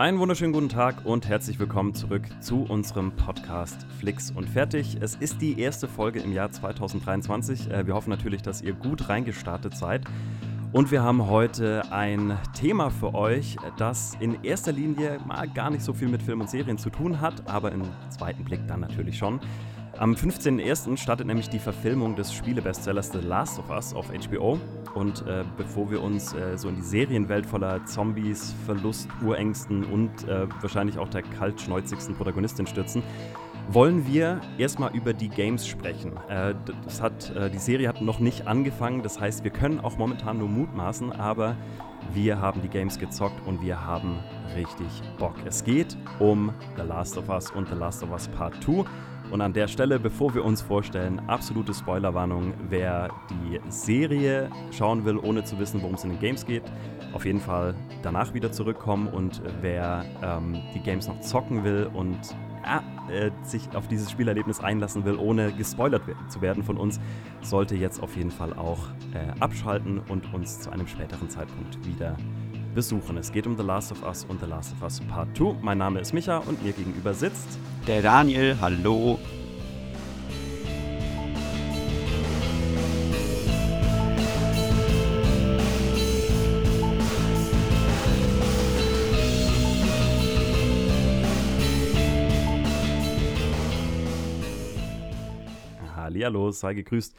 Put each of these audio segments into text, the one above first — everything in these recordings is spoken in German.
Einen wunderschönen guten Tag und herzlich willkommen zurück zu unserem Podcast Flix und Fertig. Es ist die erste Folge im Jahr 2023. Äh, wir hoffen natürlich, dass ihr gut reingestartet seid. Und wir haben heute ein Thema für euch, das in erster Linie mal gar nicht so viel mit Film und Serien zu tun hat, aber im zweiten Blick dann natürlich schon. Am 15.01. startet nämlich die Verfilmung des Spielebestsellers The Last of Us auf HBO. Und äh, bevor wir uns äh, so in die Serienwelt voller Zombies, Verlust, Urängsten und äh, wahrscheinlich auch der kaltschnäuzigsten Protagonistin stürzen, wollen wir erstmal über die Games sprechen. Äh, das hat, äh, die Serie hat noch nicht angefangen, das heißt, wir können auch momentan nur mutmaßen, aber wir haben die Games gezockt und wir haben richtig Bock. Es geht um The Last of Us und The Last of Us Part 2. Und an der Stelle, bevor wir uns vorstellen, absolute Spoilerwarnung, wer die Serie schauen will, ohne zu wissen, worum es in den Games geht, auf jeden Fall danach wieder zurückkommen. Und wer ähm, die Games noch zocken will und äh, sich auf dieses Spielerlebnis einlassen will, ohne gespoilert zu werden von uns, sollte jetzt auf jeden Fall auch äh, abschalten und uns zu einem späteren Zeitpunkt wieder besuchen. Es geht um The Last of Us und The Last of Us Part 2. Mein Name ist Micha und mir gegenüber sitzt der Daniel. Hallo. Hallihallo, sei gegrüßt.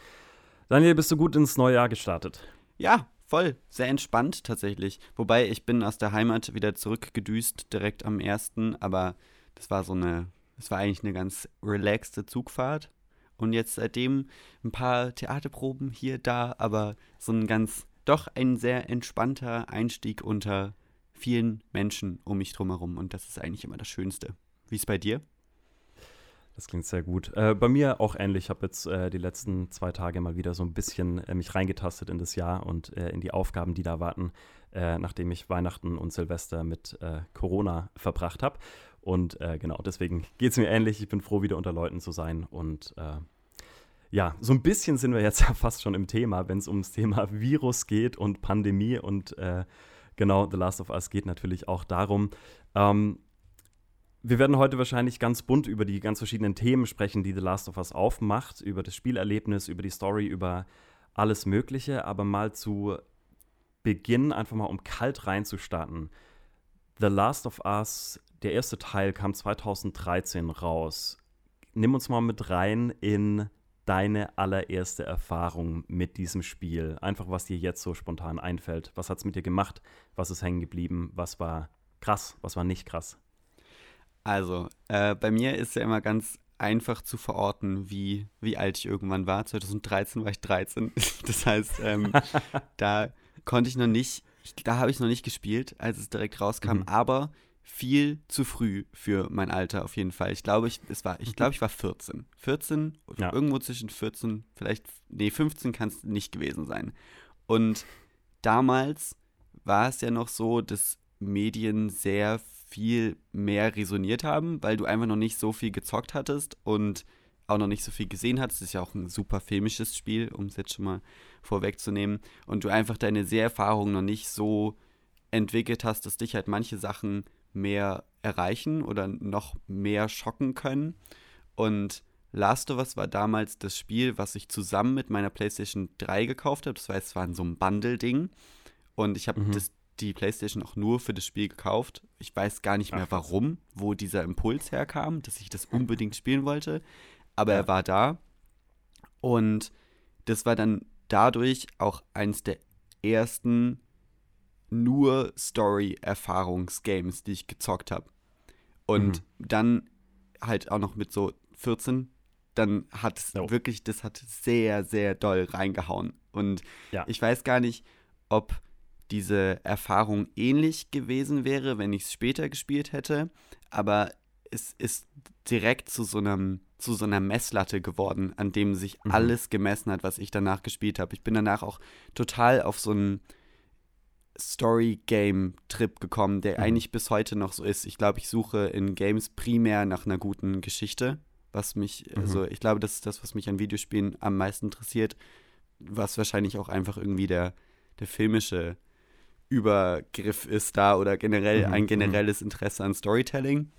Daniel, bist du gut ins neue Jahr gestartet? Ja, voll. Sehr entspannt tatsächlich. Wobei ich bin aus der Heimat wieder zurückgedüst, direkt am 1. Aber das war so eine, das war eigentlich eine ganz relaxte Zugfahrt. Und jetzt seitdem ein paar Theaterproben hier, da, aber so ein ganz, doch ein sehr entspannter Einstieg unter vielen Menschen um mich drumherum. Und das ist eigentlich immer das Schönste. Wie ist es bei dir? Das klingt sehr gut. Äh, bei mir auch ähnlich. Ich habe jetzt äh, die letzten zwei Tage mal wieder so ein bisschen äh, mich reingetastet in das Jahr und äh, in die Aufgaben, die da warten, äh, nachdem ich Weihnachten und Silvester mit äh, Corona verbracht habe. Und genau, deswegen geht es mir ähnlich. Ich bin froh, wieder unter Leuten zu sein. Und ja, so ein bisschen sind wir jetzt ja fast schon im Thema, wenn es ums Thema Virus geht und Pandemie. Und genau, The Last of Us geht natürlich auch darum. Ähm, wir werden heute wahrscheinlich ganz bunt über die ganz verschiedenen Themen sprechen, die The Last of Us aufmacht, über das Spielerlebnis, über die Story, über alles Mögliche, aber mal zu Beginn einfach mal um kalt reinzustarten. The Last of Us, der erste Teil kam 2013 raus. Nimm uns mal mit rein in deine allererste Erfahrung mit diesem Spiel. Einfach, was dir jetzt so spontan einfällt. Was hat es mit dir gemacht? Was ist hängen geblieben? Was war krass? Was war nicht krass? Also, äh, bei mir ist ja immer ganz einfach zu verorten, wie, wie alt ich irgendwann war. 2013 war ich 13. Das heißt, ähm, da konnte ich noch nicht, da habe ich noch nicht gespielt, als es direkt rauskam, mhm. aber viel zu früh für mein Alter auf jeden Fall. Ich glaube, ich, es war, ich mhm. glaube, ich war 14. 14, ja. irgendwo zwischen 14, vielleicht, nee, 15 kann es nicht gewesen sein. Und damals war es ja noch so, dass Medien sehr viel mehr resoniert haben, weil du einfach noch nicht so viel gezockt hattest und auch noch nicht so viel gesehen hattest. Das ist ja auch ein super filmisches Spiel, um es jetzt schon mal vorwegzunehmen. Und du einfach deine Seherfahrung noch nicht so entwickelt hast, dass dich halt manche Sachen mehr erreichen oder noch mehr schocken können. Und Last of Us war damals das Spiel, was ich zusammen mit meiner PlayStation 3 gekauft habe. Das heißt, es war in so einem Bundle-Ding. Und ich habe mhm. das die PlayStation auch nur für das Spiel gekauft. Ich weiß gar nicht mehr Ach, warum, wo dieser Impuls herkam, dass ich das unbedingt spielen wollte. Aber ja. er war da. Und das war dann dadurch auch eins der ersten nur Story-Erfahrungsgames, die ich gezockt habe. Und mhm. dann halt auch noch mit so 14, dann hat es oh. wirklich, das hat sehr, sehr doll reingehauen. Und ja. ich weiß gar nicht, ob diese Erfahrung ähnlich gewesen wäre, wenn ich es später gespielt hätte. Aber es ist direkt zu so einem zu so einer Messlatte geworden, an dem sich mhm. alles gemessen hat, was ich danach gespielt habe. Ich bin danach auch total auf so einen Story-Game-Trip gekommen, der mhm. eigentlich bis heute noch so ist. Ich glaube, ich suche in Games primär nach einer guten Geschichte, was mich, mhm. also ich glaube, das ist das, was mich an Videospielen am meisten interessiert, was wahrscheinlich auch einfach irgendwie der, der filmische Übergriff ist da oder generell mhm, ein mhm. generelles Interesse an Storytelling.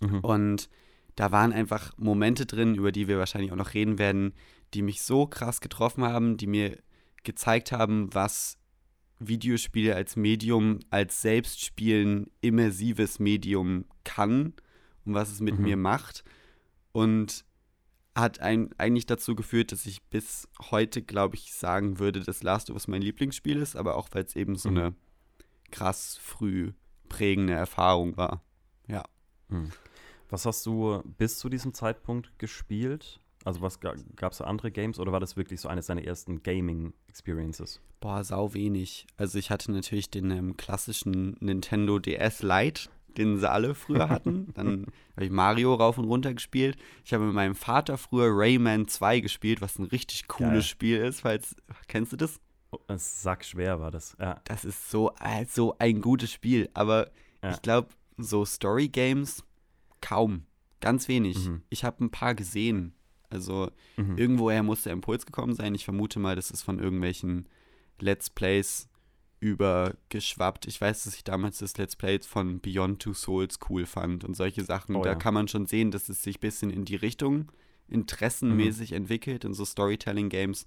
Mhm. Und da waren einfach Momente drin, über die wir wahrscheinlich auch noch reden werden, die mich so krass getroffen haben, die mir gezeigt haben, was Videospiele als Medium, als Selbstspielen, immersives Medium kann und was es mit mhm. mir macht. Und hat ein, eigentlich dazu geführt, dass ich bis heute, glaube ich, sagen würde, dass Last of Us mein Lieblingsspiel ist, aber auch weil es eben so mhm. eine krass früh prägende Erfahrung war. Ja. Mhm. Was hast du bis zu diesem Zeitpunkt gespielt? Also was gab es andere Games oder war das wirklich so eines deiner ersten Gaming-Experiences? Boah, sau wenig. Also ich hatte natürlich den ähm, klassischen Nintendo DS Lite, den sie alle früher hatten. Dann habe ich Mario rauf und runter gespielt. Ich habe mit meinem Vater früher Rayman 2 gespielt, was ein richtig cooles Geil. Spiel ist, falls kennst du das? Oh, sackschwer war das, ja. Das ist so, äh, so ein gutes Spiel, aber ja. ich glaube, so Story Games kaum, ganz wenig. Mhm. Ich habe ein paar gesehen, also mhm. irgendwoher muss der Impuls gekommen sein. Ich vermute mal, das ist von irgendwelchen Let's Plays übergeschwappt. Ich weiß, dass ich damals das Let's Play von Beyond Two Souls cool fand und solche Sachen. Oh, da ja. kann man schon sehen, dass es sich ein bisschen in die Richtung interessenmäßig mhm. entwickelt, in so Storytelling-Games.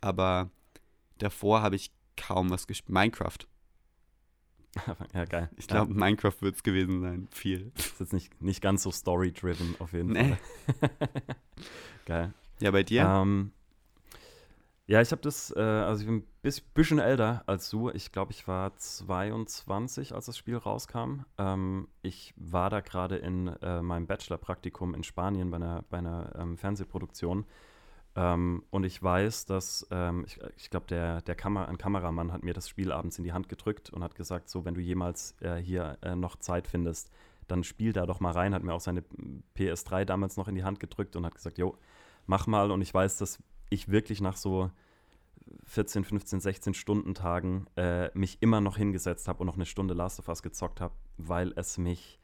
Aber davor habe ich kaum was gespielt. Minecraft. ja, geil. Ich glaube, ja. Minecraft wird es gewesen sein. Viel. Das ist jetzt nicht, nicht ganz so story-driven auf jeden nee. Fall. geil. Ja, bei dir? Ähm, ja, ich habe das, äh, also ich bin ein bisschen älter als du. Ich glaube, ich war 22, als das Spiel rauskam. Ähm, ich war da gerade in äh, meinem Bachelor-Praktikum in Spanien bei einer, bei einer ähm, Fernsehproduktion ähm, und ich weiß, dass, ähm, ich, ich glaube, der, der Kamer ein Kameramann hat mir das Spiel abends in die Hand gedrückt und hat gesagt, so, wenn du jemals äh, hier äh, noch Zeit findest, dann spiel da doch mal rein. Hat mir auch seine PS3 damals noch in die Hand gedrückt und hat gesagt, jo, mach mal. Und ich weiß, dass ich wirklich nach so 14, 15, 16 Stunden Tagen äh, mich immer noch hingesetzt habe und noch eine Stunde Last of Us gezockt habe, weil es mich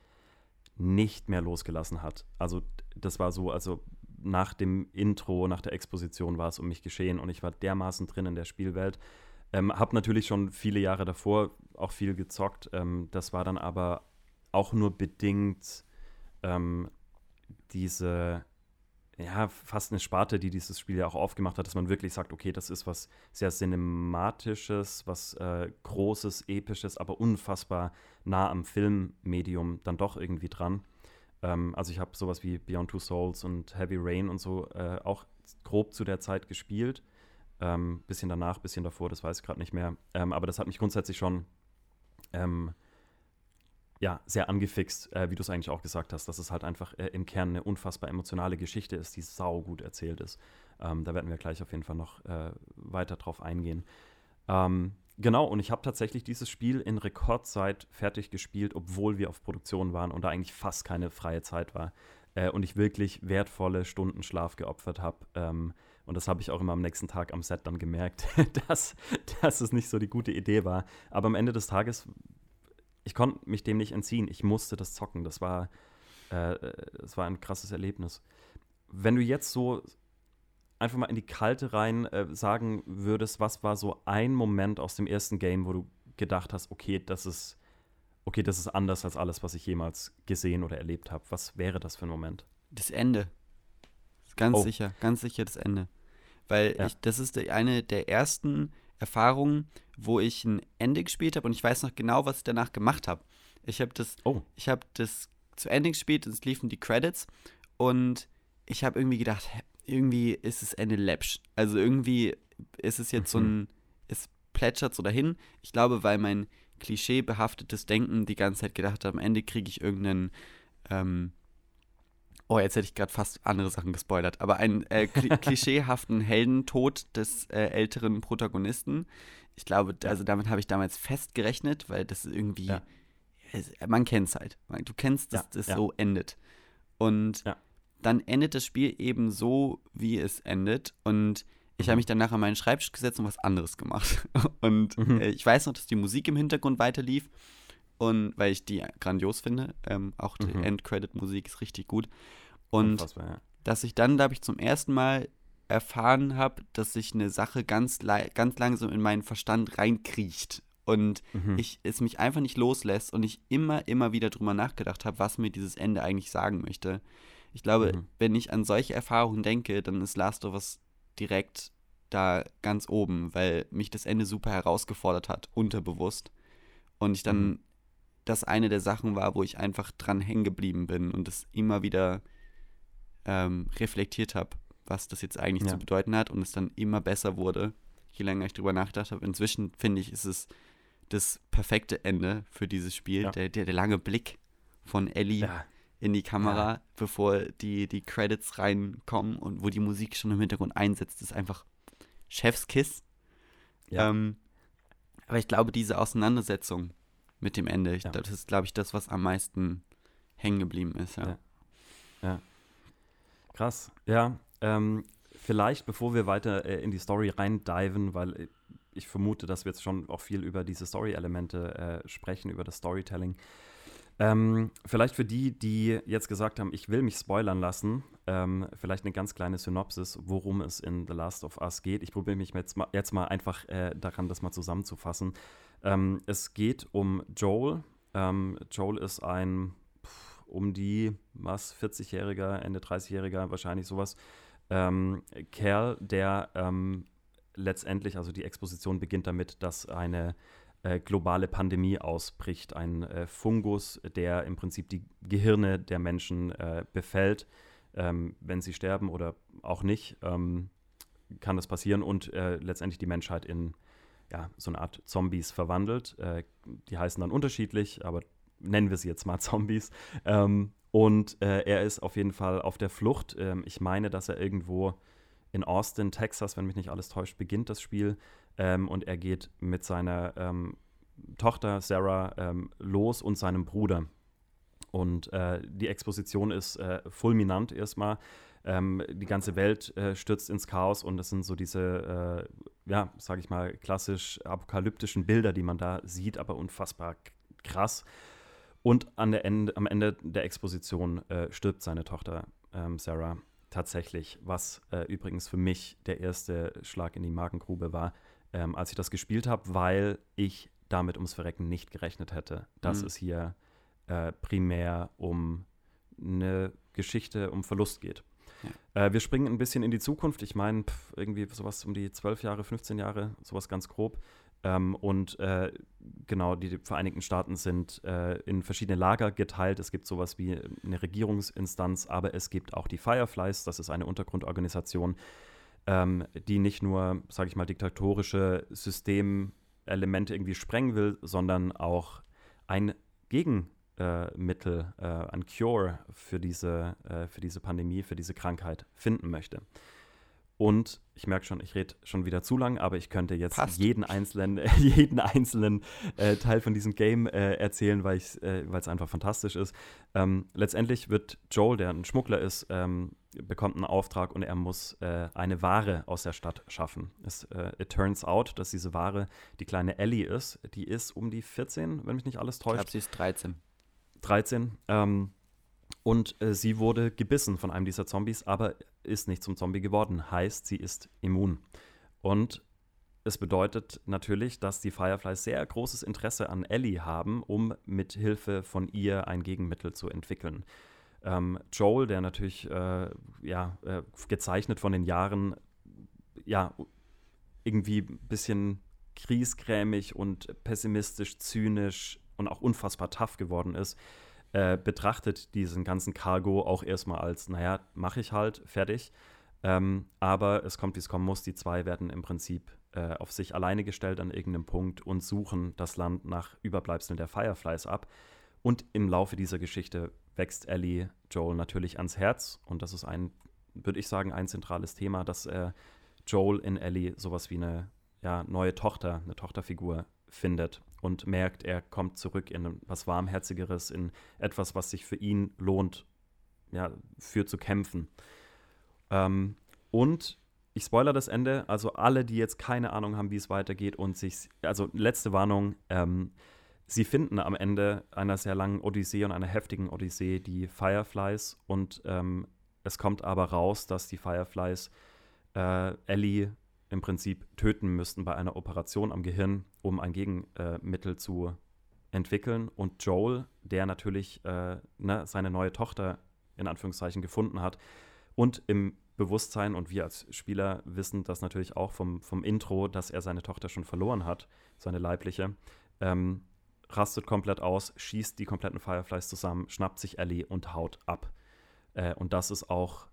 nicht mehr losgelassen hat. Also das war so, also nach dem Intro, nach der Exposition war es um mich geschehen und ich war dermaßen drin in der Spielwelt. Ähm, hab natürlich schon viele Jahre davor auch viel gezockt. Ähm, das war dann aber auch nur bedingt ähm, diese, ja, fast eine Sparte, die dieses Spiel ja auch aufgemacht hat, dass man wirklich sagt, okay, das ist was sehr Cinematisches, was äh, Großes, Episches, aber unfassbar nah am Filmmedium dann doch irgendwie dran. Ähm, also ich habe sowas wie Beyond Two Souls und Heavy Rain und so äh, auch grob zu der Zeit gespielt. Ähm, bisschen danach, bisschen davor, das weiß ich gerade nicht mehr. Ähm, aber das hat mich grundsätzlich schon ähm, ja, sehr angefixt, äh, wie du es eigentlich auch gesagt hast, dass es halt einfach äh, im Kern eine unfassbar emotionale Geschichte ist, die sau gut erzählt ist. Ähm, da werden wir gleich auf jeden Fall noch äh, weiter drauf eingehen. Ähm, Genau, und ich habe tatsächlich dieses Spiel in Rekordzeit fertig gespielt, obwohl wir auf Produktion waren und da eigentlich fast keine freie Zeit war. Äh, und ich wirklich wertvolle Stunden Schlaf geopfert habe. Ähm, und das habe ich auch immer am nächsten Tag am Set dann gemerkt, dass, dass es nicht so die gute Idee war. Aber am Ende des Tages, ich konnte mich dem nicht entziehen. Ich musste das zocken. Das war, äh, das war ein krasses Erlebnis. Wenn du jetzt so einfach mal in die Kalte rein äh, sagen würdest, was war so ein Moment aus dem ersten Game, wo du gedacht hast, okay, das ist, okay, das ist anders als alles, was ich jemals gesehen oder erlebt habe. Was wäre das für ein Moment? Das Ende. Ganz oh. sicher, ganz sicher das Ende. Weil ja. ich, das ist eine der ersten Erfahrungen, wo ich ein Ende gespielt habe und ich weiß noch genau, was ich danach gemacht habe. Ich habe das, oh. ich habe das zu Ende gespielt und es liefen die Credits und ich habe irgendwie gedacht, irgendwie ist es eine läppsch. Also irgendwie ist es jetzt mhm. so ein, es plätschert so dahin. Ich glaube, weil mein klischeebehaftetes Denken die ganze Zeit gedacht hat, am Ende kriege ich irgendeinen, ähm, oh, jetzt hätte ich gerade fast andere Sachen gespoilert, aber einen äh, klischeehaften Heldentod des äh, älteren Protagonisten. Ich glaube, also damit habe ich damals festgerechnet, weil das irgendwie, ja. es, man kennt es halt. Du kennst, dass ja, das ja. so endet. Und dann endet das Spiel eben so, wie es endet. Und ich habe mhm. mich dann nachher an meinen Schreibtisch gesetzt und was anderes gemacht. Und mhm. äh, ich weiß noch, dass die Musik im Hintergrund weiter lief. Und weil ich die grandios finde. Ähm, auch die mhm. Endcredit-Musik ist richtig gut. Und ja. dass ich dann, glaube ich, zum ersten Mal erfahren habe, dass sich eine Sache ganz, ganz langsam in meinen Verstand reinkriecht. und mhm. ich, es mich einfach nicht loslässt und ich immer, immer wieder drüber nachgedacht habe, was mir dieses Ende eigentlich sagen möchte. Ich glaube, mhm. wenn ich an solche Erfahrungen denke, dann ist Last of Us direkt da ganz oben, weil mich das Ende super herausgefordert hat, unterbewusst. Und ich dann mhm. Das eine der Sachen war, wo ich einfach dran hängen geblieben bin und es immer wieder ähm, reflektiert habe, was das jetzt eigentlich ja. zu bedeuten hat und es dann immer besser wurde, je länger ich drüber nachgedacht habe. Inzwischen finde ich, ist es das perfekte Ende für dieses Spiel. Ja. Der, der, der, lange Blick von Ellie ja. in die Kamera, ja. bevor die, die Credits reinkommen und wo die Musik schon im Hintergrund einsetzt, ist einfach Chefskiss. Ähm, aber ich glaube, diese Auseinandersetzung mit dem Ende, ich, das ist, glaube ich, das, was am meisten hängen geblieben ist. Ja. ja. Krass. Ja. Ähm, vielleicht, bevor wir weiter äh, in die Story reindiven, weil äh, ich vermute, dass wir jetzt schon auch viel über diese Story-Elemente äh, sprechen, über das Storytelling. Ähm, vielleicht für die, die jetzt gesagt haben, ich will mich spoilern lassen, ähm, vielleicht eine ganz kleine Synopsis, worum es in The Last of Us geht. Ich probiere mich jetzt mal, jetzt mal einfach äh, daran, das mal zusammenzufassen. Ähm, es geht um Joel. Ähm, Joel ist ein pff, um die, was, 40-jähriger, Ende 30-jähriger, wahrscheinlich sowas, ähm, Kerl, der ähm, letztendlich, also die Exposition beginnt damit, dass eine äh, globale Pandemie ausbricht. Ein äh, Fungus, der im Prinzip die Gehirne der Menschen äh, befällt. Ähm, wenn sie sterben oder auch nicht, ähm, kann das passieren und äh, letztendlich die Menschheit in ja, so eine Art Zombies verwandelt. Äh, die heißen dann unterschiedlich, aber nennen wir sie jetzt mal Zombies. Ähm, und äh, er ist auf jeden Fall auf der Flucht. Ähm, ich meine, dass er irgendwo in Austin, Texas, wenn mich nicht alles täuscht, beginnt das Spiel. Ähm, und er geht mit seiner ähm, Tochter Sarah ähm, los und seinem Bruder. Und äh, die Exposition ist äh, fulminant erstmal. Ähm, die ganze Welt äh, stürzt ins Chaos und es sind so diese, äh, ja, sag ich mal, klassisch apokalyptischen Bilder, die man da sieht, aber unfassbar krass. Und an der Ende, am Ende der Exposition äh, stirbt seine Tochter ähm, Sarah tatsächlich, was äh, übrigens für mich der erste Schlag in die Magengrube war, ähm, als ich das gespielt habe, weil ich damit ums Verrecken nicht gerechnet hätte, dass mhm. es hier äh, primär um eine Geschichte um Verlust geht. Ja. Äh, wir springen ein bisschen in die Zukunft. Ich meine, irgendwie sowas um die 12 Jahre, 15 Jahre, sowas ganz grob. Ähm, und äh, genau, die Vereinigten Staaten sind äh, in verschiedene Lager geteilt. Es gibt sowas wie eine Regierungsinstanz, aber es gibt auch die Fireflies, das ist eine Untergrundorganisation, ähm, die nicht nur, sage ich mal, diktatorische Systemelemente irgendwie sprengen will, sondern auch ein Gegenmittel, äh, ein Cure für diese, äh, für diese Pandemie, für diese Krankheit finden möchte. Und ich merke schon, ich rede schon wieder zu lang, aber ich könnte jetzt Passt. jeden einzelnen, jeden einzelnen äh, Teil von diesem Game äh, erzählen, weil es äh, einfach fantastisch ist. Ähm, letztendlich wird Joel, der ein Schmuggler ist, ähm, bekommt einen Auftrag und er muss äh, eine Ware aus der Stadt schaffen. Es äh, it turns out, dass diese Ware die kleine Ellie ist. Die ist um die 14, wenn mich nicht alles täuscht. Ich glaube, sie ist 13. 13. Ähm, und äh, sie wurde gebissen von einem dieser Zombies, aber ist nicht zum Zombie geworden. Heißt, sie ist immun. Und es bedeutet natürlich, dass die Fireflies sehr großes Interesse an Ellie haben, um mit Hilfe von ihr ein Gegenmittel zu entwickeln. Ähm, Joel, der natürlich äh, ja, äh, gezeichnet von den Jahren, ja, irgendwie ein bisschen kriesgrämig und pessimistisch, zynisch und auch unfassbar tough geworden ist, äh, betrachtet diesen ganzen Cargo auch erstmal als, naja, mache ich halt, fertig. Ähm, aber es kommt, wie es kommen muss. Die zwei werden im Prinzip äh, auf sich alleine gestellt an irgendeinem Punkt und suchen das Land nach Überbleibseln der Fireflies ab. Und im Laufe dieser Geschichte wächst Ellie Joel natürlich ans Herz. Und das ist ein, würde ich sagen, ein zentrales Thema, dass äh, Joel in Ellie sowas wie eine ja, neue Tochter, eine Tochterfigur findet und merkt, er kommt zurück in was Warmherzigeres, in etwas, was sich für ihn lohnt, ja, für zu kämpfen. Ähm, und ich spoiler das Ende, also alle, die jetzt keine Ahnung haben, wie es weitergeht und sich, also letzte Warnung, ähm, sie finden am Ende einer sehr langen Odyssee und einer heftigen Odyssee die Fireflies und ähm, es kommt aber raus, dass die Fireflies äh, Ellie im Prinzip töten müssten bei einer Operation am Gehirn, um ein Gegenmittel zu entwickeln. Und Joel, der natürlich äh, ne, seine neue Tochter in Anführungszeichen gefunden hat und im Bewusstsein und wir als Spieler wissen das natürlich auch vom, vom Intro, dass er seine Tochter schon verloren hat, seine leibliche, ähm, rastet komplett aus, schießt die kompletten Fireflies zusammen, schnappt sich Ellie und haut ab. Äh, und das ist auch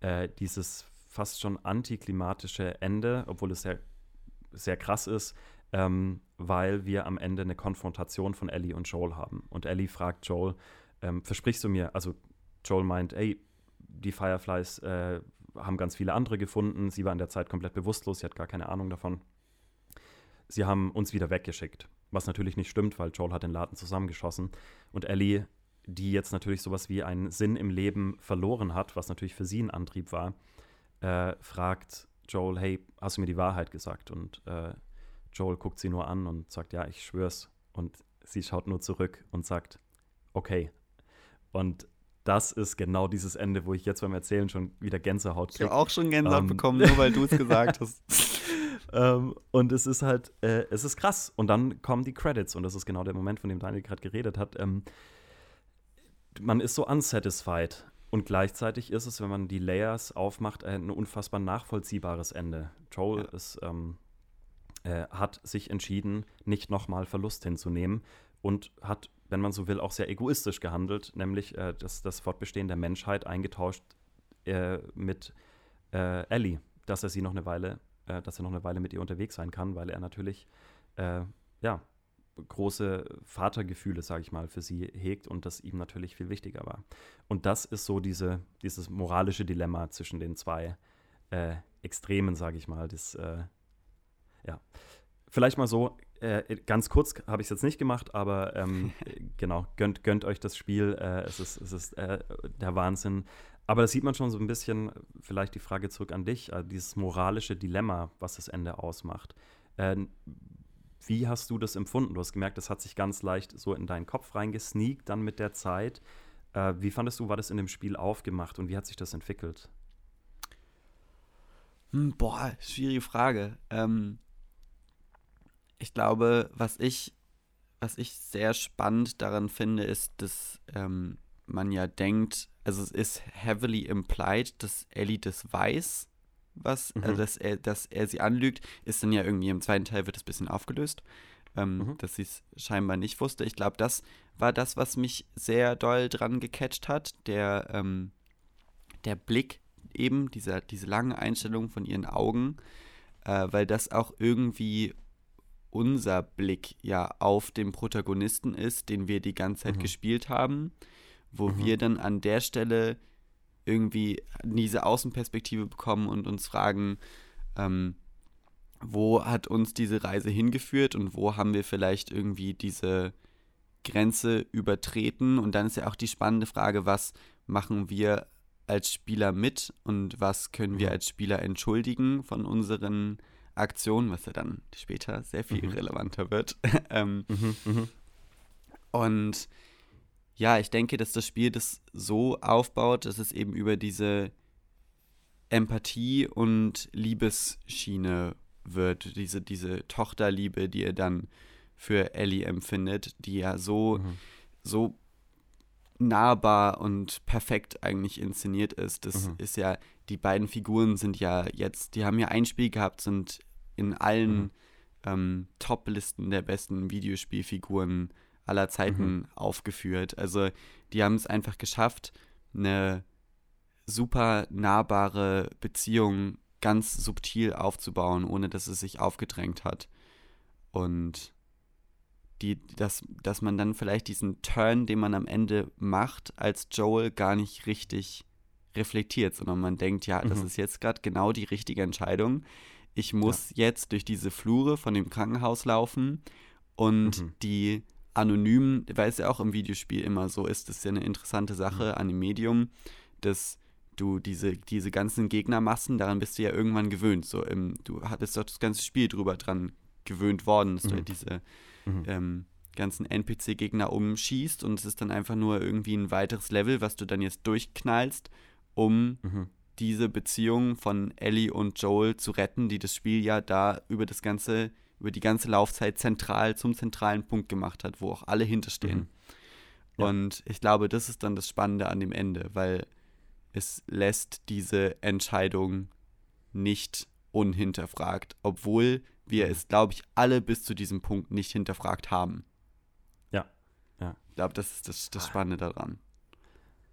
äh, dieses fast schon antiklimatische Ende, obwohl es sehr, sehr krass ist, ähm, weil wir am Ende eine Konfrontation von Ellie und Joel haben. Und Ellie fragt Joel, ähm, versprichst du mir, also Joel meint, ey, die Fireflies äh, haben ganz viele andere gefunden. Sie war in der Zeit komplett bewusstlos, sie hat gar keine Ahnung davon. Sie haben uns wieder weggeschickt. Was natürlich nicht stimmt, weil Joel hat den Laden zusammengeschossen. Und Ellie, die jetzt natürlich sowas wie einen Sinn im Leben verloren hat, was natürlich für sie ein Antrieb war, äh, fragt Joel, hey, hast du mir die Wahrheit gesagt? Und äh, Joel guckt sie nur an und sagt, ja, ich schwör's. Und sie schaut nur zurück und sagt, okay. Und das ist genau dieses Ende, wo ich jetzt beim Erzählen schon wieder Gänsehaut kriege. Ich habe auch schon Gänsehaut ähm, bekommen, nur weil du es gesagt hast. ähm, und es ist halt, äh, es ist krass. Und dann kommen die Credits und das ist genau der Moment, von dem Daniel gerade geredet hat. Ähm, man ist so unsatisfied und gleichzeitig ist es, wenn man die Layers aufmacht, ein unfassbar nachvollziehbares Ende. Joel ja. ist, ähm, äh, hat sich entschieden, nicht nochmal Verlust hinzunehmen und hat, wenn man so will, auch sehr egoistisch gehandelt, nämlich äh, das, das Fortbestehen der Menschheit eingetauscht äh, mit äh, Ellie, dass er sie noch eine Weile, äh, dass er noch eine Weile mit ihr unterwegs sein kann, weil er natürlich äh, ja große Vatergefühle, sage ich mal, für sie hegt und das ihm natürlich viel wichtiger war. Und das ist so diese, dieses moralische Dilemma zwischen den zwei äh, Extremen, sage ich mal. Das, äh, ja. Vielleicht mal so, äh, ganz kurz habe ich es jetzt nicht gemacht, aber ähm, genau, gönnt, gönnt euch das Spiel. Äh, es ist, es ist äh, der Wahnsinn. Aber da sieht man schon so ein bisschen, vielleicht die Frage zurück an dich, äh, dieses moralische Dilemma, was das Ende ausmacht. Wie hast du das empfunden? Du hast gemerkt, das hat sich ganz leicht so in deinen Kopf reingesneakt dann mit der Zeit. Äh, wie fandest du, war das in dem Spiel aufgemacht und wie hat sich das entwickelt? Hm, boah, schwierige Frage. Ähm, ich glaube, was ich, was ich sehr spannend daran finde, ist, dass ähm, man ja denkt, also es ist heavily implied, dass Ellie das weiß was, äh, mhm. also dass er, dass er sie anlügt, ist dann ja irgendwie im zweiten Teil wird es ein bisschen aufgelöst, ähm, mhm. dass sie es scheinbar nicht wusste. Ich glaube, das war das, was mich sehr doll dran gecatcht hat. Der, ähm, der Blick eben, dieser, diese lange Einstellung von ihren Augen, äh, weil das auch irgendwie unser Blick ja auf den Protagonisten ist, den wir die ganze Zeit mhm. gespielt haben, wo mhm. wir dann an der Stelle irgendwie diese Außenperspektive bekommen und uns fragen, ähm, wo hat uns diese Reise hingeführt und wo haben wir vielleicht irgendwie diese Grenze übertreten. Und dann ist ja auch die spannende Frage, was machen wir als Spieler mit und was können wir als Spieler entschuldigen von unseren Aktionen, was ja dann später sehr viel mhm. relevanter wird. ähm, mhm, mh. Und ja, ich denke, dass das Spiel das so aufbaut, dass es eben über diese Empathie und Liebesschiene wird, diese, diese Tochterliebe, die er dann für Ellie empfindet, die ja so, mhm. so nahbar und perfekt eigentlich inszeniert ist. Das mhm. ist ja, die beiden Figuren sind ja jetzt, die haben ja ein Spiel gehabt, sind in allen mhm. ähm, Top-Listen der besten Videospielfiguren aller Zeiten mhm. aufgeführt. Also die haben es einfach geschafft, eine super nahbare Beziehung ganz subtil aufzubauen, ohne dass es sich aufgedrängt hat. Und die, dass, dass man dann vielleicht diesen Turn, den man am Ende macht, als Joel gar nicht richtig reflektiert, sondern man denkt, ja, mhm. das ist jetzt gerade genau die richtige Entscheidung. Ich muss ja. jetzt durch diese Flure von dem Krankenhaus laufen und mhm. die anonym, weil es ja auch im Videospiel immer so ist, das ist ja eine interessante Sache mhm. an dem Medium, dass du diese, diese ganzen Gegnermassen, daran bist du ja irgendwann gewöhnt. So im, du hattest doch das ganze Spiel drüber dran gewöhnt worden, dass mhm. du halt diese mhm. ähm, ganzen NPC-Gegner umschießt und es ist dann einfach nur irgendwie ein weiteres Level, was du dann jetzt durchknallst, um mhm. diese Beziehung von Ellie und Joel zu retten, die das Spiel ja da über das ganze, über die ganze Laufzeit zentral zum zentralen Punkt gemacht hat, wo auch alle hinterstehen. Mhm. Ja. Und ich glaube, das ist dann das Spannende an dem Ende, weil es lässt diese Entscheidung nicht unhinterfragt, obwohl wir mhm. es, glaube ich, alle bis zu diesem Punkt nicht hinterfragt haben. Ja, ja. Ich glaube, das ist das, das ah. Spannende daran.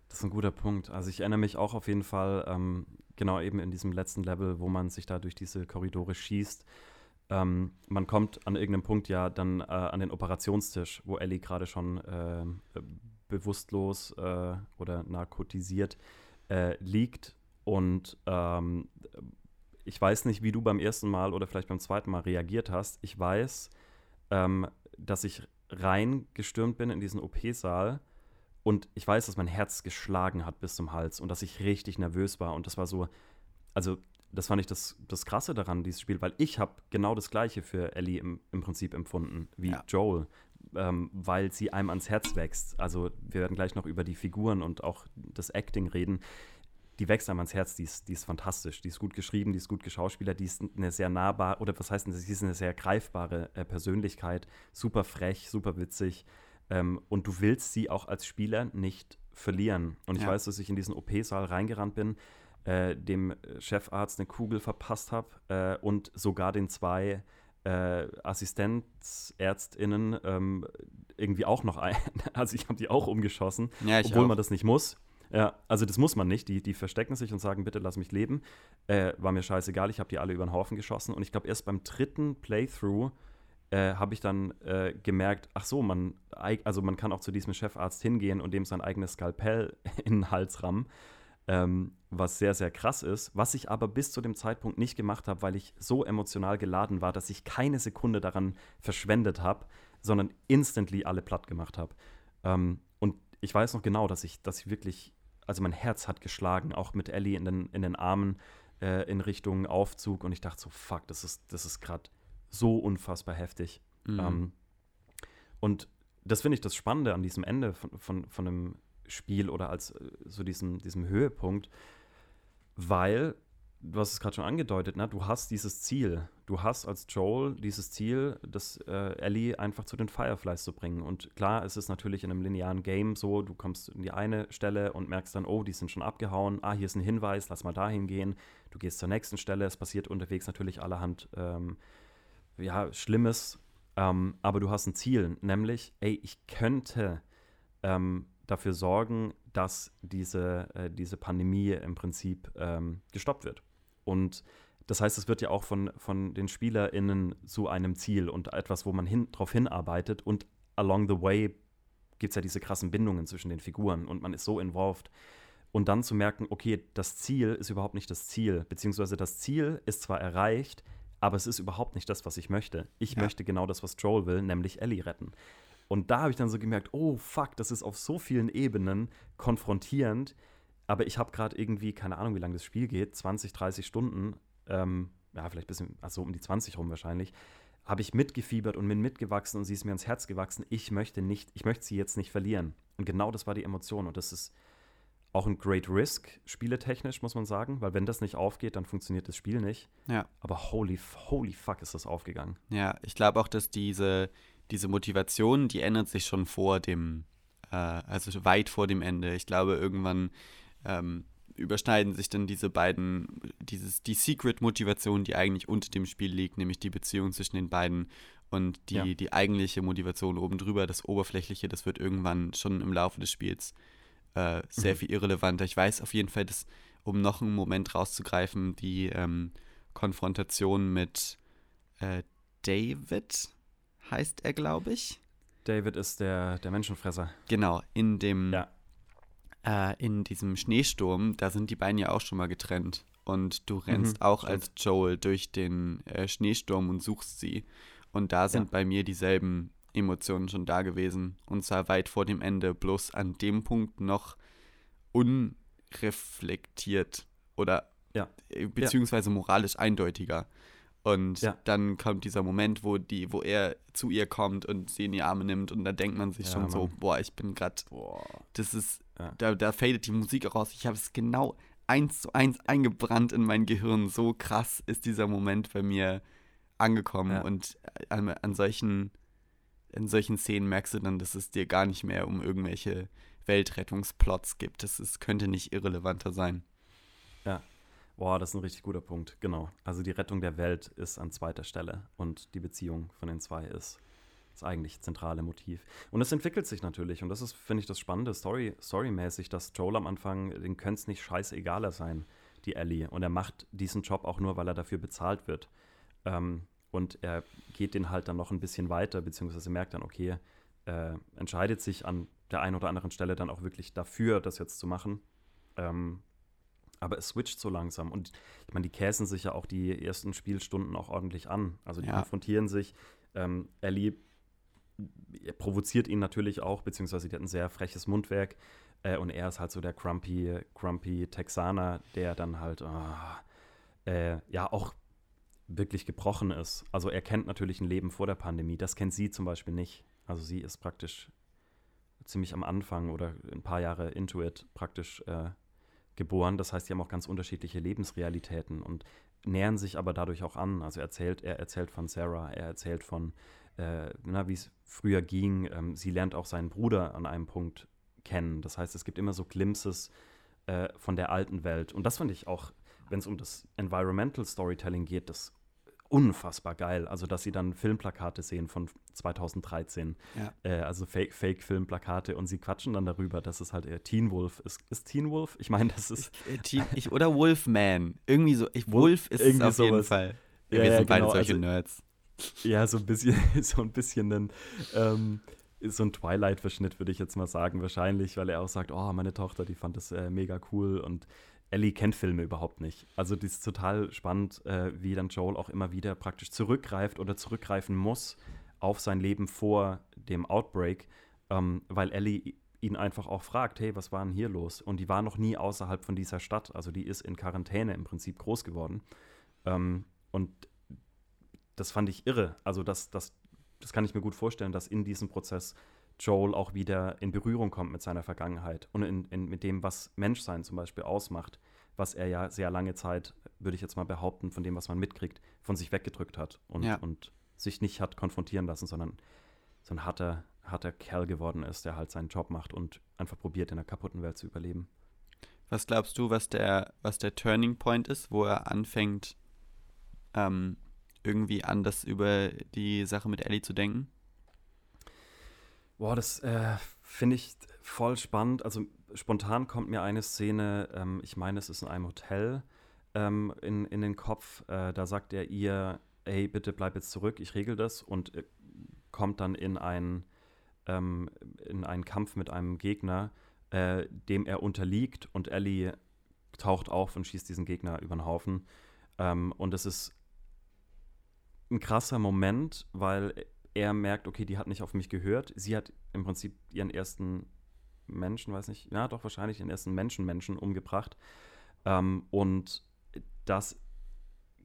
Das ist ein guter Punkt. Also ich erinnere mich auch auf jeden Fall, ähm, genau eben in diesem letzten Level, wo man sich da durch diese Korridore schießt. Ähm, man kommt an irgendeinem Punkt ja dann äh, an den Operationstisch, wo Ellie gerade schon äh, bewusstlos äh, oder narkotisiert äh, liegt. Und ähm, ich weiß nicht, wie du beim ersten Mal oder vielleicht beim zweiten Mal reagiert hast. Ich weiß, ähm, dass ich reingestürmt bin in diesen OP-Saal und ich weiß, dass mein Herz geschlagen hat bis zum Hals und dass ich richtig nervös war. Und das war so, also das fand ich das, das Krasse daran, dieses Spiel, weil ich habe genau das Gleiche für Ellie im, im Prinzip empfunden wie ja. Joel, ähm, weil sie einem ans Herz wächst. Also wir werden gleich noch über die Figuren und auch das Acting reden. Die wächst einem ans Herz, die ist, die ist fantastisch, die ist gut geschrieben, die ist gut geschauspielert, die ist eine sehr nahbare, oder was heißt denn, sie ist eine sehr greifbare äh, Persönlichkeit, super frech, super witzig. Ähm, und du willst sie auch als Spieler nicht verlieren. Und ich ja. weiß, dass ich in diesen OP-Saal reingerannt bin, äh, dem Chefarzt eine Kugel verpasst habe äh, und sogar den zwei äh, Assistenzärztinnen ähm, irgendwie auch noch ein. Also ich habe die auch umgeschossen, ja, obwohl auch. man das nicht muss. Ja, also das muss man nicht. Die, die verstecken sich und sagen, bitte lass mich leben. Äh, war mir scheißegal, ich habe die alle über den Haufen geschossen. Und ich glaube, erst beim dritten Playthrough äh, habe ich dann äh, gemerkt, ach so, man, also man kann auch zu diesem Chefarzt hingehen und dem sein eigenes Skalpell in den Hals rammen, ähm, was sehr, sehr krass ist, was ich aber bis zu dem Zeitpunkt nicht gemacht habe, weil ich so emotional geladen war, dass ich keine Sekunde daran verschwendet habe, sondern instantly alle platt gemacht habe. Ähm, und ich weiß noch genau, dass ich, dass ich wirklich, also mein Herz hat geschlagen, auch mit Ellie in den, in den Armen äh, in Richtung Aufzug und ich dachte so, fuck, das ist, das ist gerade so unfassbar heftig. Mhm. Ähm, und das finde ich das Spannende an diesem Ende von, von, von einem Spiel oder als äh, so diesem, diesem Höhepunkt, weil, du hast es gerade schon angedeutet, ne? du hast dieses Ziel. Du hast als Joel dieses Ziel, das äh, Ellie einfach zu den Fireflies zu bringen. Und klar, es ist natürlich in einem linearen Game so, du kommst in die eine Stelle und merkst dann, oh, die sind schon abgehauen, ah, hier ist ein Hinweis, lass mal dahin gehen. Du gehst zur nächsten Stelle, es passiert unterwegs natürlich allerhand ähm, ja, Schlimmes, ähm, aber du hast ein Ziel, nämlich, ey, ich könnte ähm, dafür sorgen, dass diese, äh, diese Pandemie im Prinzip ähm, gestoppt wird. Und das heißt, es wird ja auch von, von den SpielerInnen zu einem Ziel und etwas, wo man hin, darauf hinarbeitet. Und along the way gibt es ja diese krassen Bindungen zwischen den Figuren und man ist so involved. Und dann zu merken, okay, das Ziel ist überhaupt nicht das Ziel, beziehungsweise das Ziel ist zwar erreicht, aber es ist überhaupt nicht das, was ich möchte. Ich ja. möchte genau das, was Joel will, nämlich Ellie retten. Und da habe ich dann so gemerkt, oh fuck, das ist auf so vielen Ebenen konfrontierend. Aber ich habe gerade irgendwie, keine Ahnung, wie lange das Spiel geht, 20, 30 Stunden, ähm, ja, vielleicht ein bisschen, also um die 20 rum wahrscheinlich, habe ich mitgefiebert und bin mitgewachsen und sie ist mir ans Herz gewachsen. Ich möchte nicht, ich möchte sie jetzt nicht verlieren. Und genau das war die Emotion. Und das ist, auch ein Great Risk, spieletechnisch, muss man sagen, weil wenn das nicht aufgeht, dann funktioniert das Spiel nicht. Ja. Aber holy, holy fuck ist das aufgegangen. Ja, ich glaube auch, dass diese, diese Motivation, die ändert sich schon vor dem, äh, also weit vor dem Ende. Ich glaube, irgendwann ähm, überschneiden sich dann diese beiden, dieses, die Secret-Motivation, die eigentlich unter dem Spiel liegt, nämlich die Beziehung zwischen den beiden und die, ja. die eigentliche Motivation oben drüber, das Oberflächliche, das wird irgendwann schon im Laufe des Spiels äh, sehr mhm. viel irrelevanter. Ich weiß auf jeden Fall, dass, um noch einen Moment rauszugreifen, die ähm, Konfrontation mit äh, David heißt er, glaube ich. David ist der, der Menschenfresser. Genau, in dem ja. äh, in diesem Schneesturm, da sind die beiden ja auch schon mal getrennt. Und du rennst mhm, auch stimmt. als Joel durch den äh, Schneesturm und suchst sie. Und da sind ja. bei mir dieselben Emotionen schon da gewesen. Und zwar weit vor dem Ende, bloß an dem Punkt noch unreflektiert oder ja. Äh, beziehungsweise moralisch eindeutiger. Und ja. dann kommt dieser Moment, wo die, wo er zu ihr kommt und sie in die Arme nimmt und da denkt man sich ja, schon Mann. so, boah, ich bin gerade, das ist, ja. da, da fadet die Musik auch raus. Ich habe es genau eins zu eins eingebrannt in mein Gehirn. So krass ist dieser Moment bei mir angekommen. Und an, an, solchen, in solchen Szenen merkst du dann, dass es dir gar nicht mehr um irgendwelche Weltrettungsplots gibt. Das ist, könnte nicht irrelevanter sein. Ja. Boah, das ist ein richtig guter Punkt, genau. Also die Rettung der Welt ist an zweiter Stelle und die Beziehung von den zwei ist das eigentlich zentrale Motiv. Und es entwickelt sich natürlich, und das ist, finde ich, das Spannende, Story, storymäßig, dass Joel am Anfang, den könnte es nicht scheißegaler sein, die Ellie. Und er macht diesen Job auch nur, weil er dafür bezahlt wird. Ähm, und er geht den halt dann noch ein bisschen weiter, beziehungsweise merkt dann, okay, äh, entscheidet sich an der einen oder anderen Stelle dann auch wirklich dafür, das jetzt zu machen. Ähm, aber es switcht so langsam. Und ich meine, die käsen sich ja auch die ersten Spielstunden auch ordentlich an. Also die ja. konfrontieren sich. Ähm, Ellie provoziert ihn natürlich auch, beziehungsweise die hat ein sehr freches Mundwerk. Äh, und er ist halt so der grumpy, grumpy Texaner, der dann halt, oh, äh, ja, auch wirklich gebrochen ist. Also er kennt natürlich ein Leben vor der Pandemie. Das kennt sie zum Beispiel nicht. Also sie ist praktisch ziemlich am Anfang oder ein paar Jahre into it praktisch äh, geboren. Das heißt, sie haben auch ganz unterschiedliche Lebensrealitäten und nähern sich aber dadurch auch an. Also er erzählt, er erzählt von Sarah, er erzählt von äh, wie es früher ging. Ähm, sie lernt auch seinen Bruder an einem Punkt kennen. Das heißt, es gibt immer so Glimpses äh, von der alten Welt. Und das fand ich auch, wenn es um das Environmental Storytelling geht, das unfassbar geil. Also, dass sie dann Filmplakate sehen von 2013. Ja. Äh, also Fake-Filmplakate und sie quatschen dann darüber, dass es halt eher Teen Wolf ist. Ist Teen Wolf? Ich meine, das ist. Ich, äh, Teen, ich, oder Wolfman. Irgendwie so. Ich, Wolf ist es auf sowas. jeden Fall. Ja, wir ja, sind genau. beide solche also, Nerds. Ja, so ein bisschen, so ein bisschen ein, ähm, so ein Twilight-Verschnitt, würde ich jetzt mal sagen, wahrscheinlich, weil er auch sagt, oh, meine Tochter, die fand das äh, mega cool und Ellie kennt Filme überhaupt nicht. Also das ist total spannend, äh, wie dann Joel auch immer wieder praktisch zurückgreift oder zurückgreifen muss auf sein Leben vor dem Outbreak, ähm, weil Ellie ihn einfach auch fragt, hey, was war denn hier los? Und die war noch nie außerhalb von dieser Stadt, also die ist in Quarantäne im Prinzip groß geworden. Ähm, und das fand ich irre. Also das, das, das kann ich mir gut vorstellen, dass in diesem Prozess Joel auch wieder in Berührung kommt mit seiner Vergangenheit und in, in, mit dem, was Menschsein zum Beispiel ausmacht, was er ja sehr lange Zeit, würde ich jetzt mal behaupten, von dem, was man mitkriegt, von sich weggedrückt hat und, ja. und sich nicht hat konfrontieren lassen, sondern so ein harter, harter Kerl geworden ist, der halt seinen Job macht und einfach probiert, in einer kaputten Welt zu überleben. Was glaubst du, was der, was der Turning Point ist, wo er anfängt, ähm, irgendwie anders über die Sache mit Ellie zu denken? Boah, das äh, finde ich voll spannend. Also spontan kommt mir eine Szene, ähm, ich meine, es ist in einem Hotel, ähm, in, in den Kopf. Äh, da sagt er ihr, hey, bitte bleib jetzt zurück, ich regel das und äh, kommt dann in einen, ähm, in einen Kampf mit einem Gegner, äh, dem er unterliegt und Ellie taucht auf und schießt diesen Gegner über den Haufen. Ähm, und es ist ein krasser Moment, weil er merkt, okay, die hat nicht auf mich gehört. Sie hat im Prinzip ihren ersten Menschen, weiß nicht, ja, doch wahrscheinlich den ersten Menschen-Menschen umgebracht. Ähm, und das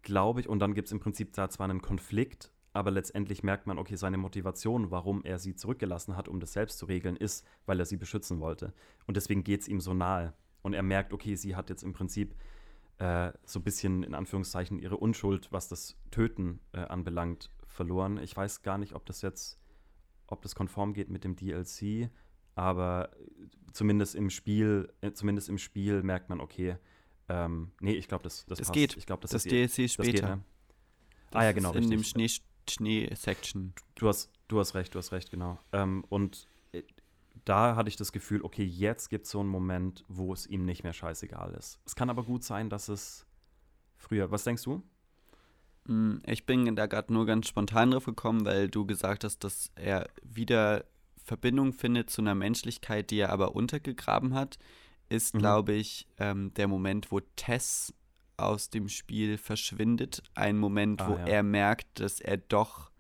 glaube ich, und dann gibt es im Prinzip da zwar einen Konflikt, aber letztendlich merkt man, okay, seine Motivation, warum er sie zurückgelassen hat, um das selbst zu regeln, ist, weil er sie beschützen wollte. Und deswegen geht es ihm so nahe. Und er merkt, okay, sie hat jetzt im Prinzip äh, so ein bisschen in Anführungszeichen ihre Unschuld, was das Töten äh, anbelangt, verloren. Ich weiß gar nicht, ob das jetzt, ob das konform geht mit dem DLC, aber zumindest im Spiel, äh, zumindest im Spiel merkt man, okay, ähm, nee, ich glaube, das, das, das geht. Ich glaube, das, das ist DLC später. Geht, ne? ah ja, genau. in richtig. dem Schnee, Schnee-Section. Du hast, du hast recht, du hast recht, genau. Ähm, und da hatte ich das Gefühl, okay, jetzt gibt es so einen Moment, wo es ihm nicht mehr scheißegal ist. Es kann aber gut sein, dass es früher. Was denkst du? Mm, ich bin da gerade nur ganz spontan drauf gekommen, weil du gesagt hast, dass er wieder Verbindung findet zu einer Menschlichkeit, die er aber untergegraben hat, ist, mhm. glaube ich, ähm, der Moment, wo Tess aus dem Spiel verschwindet. Ein Moment, ah, wo ja. er merkt, dass er doch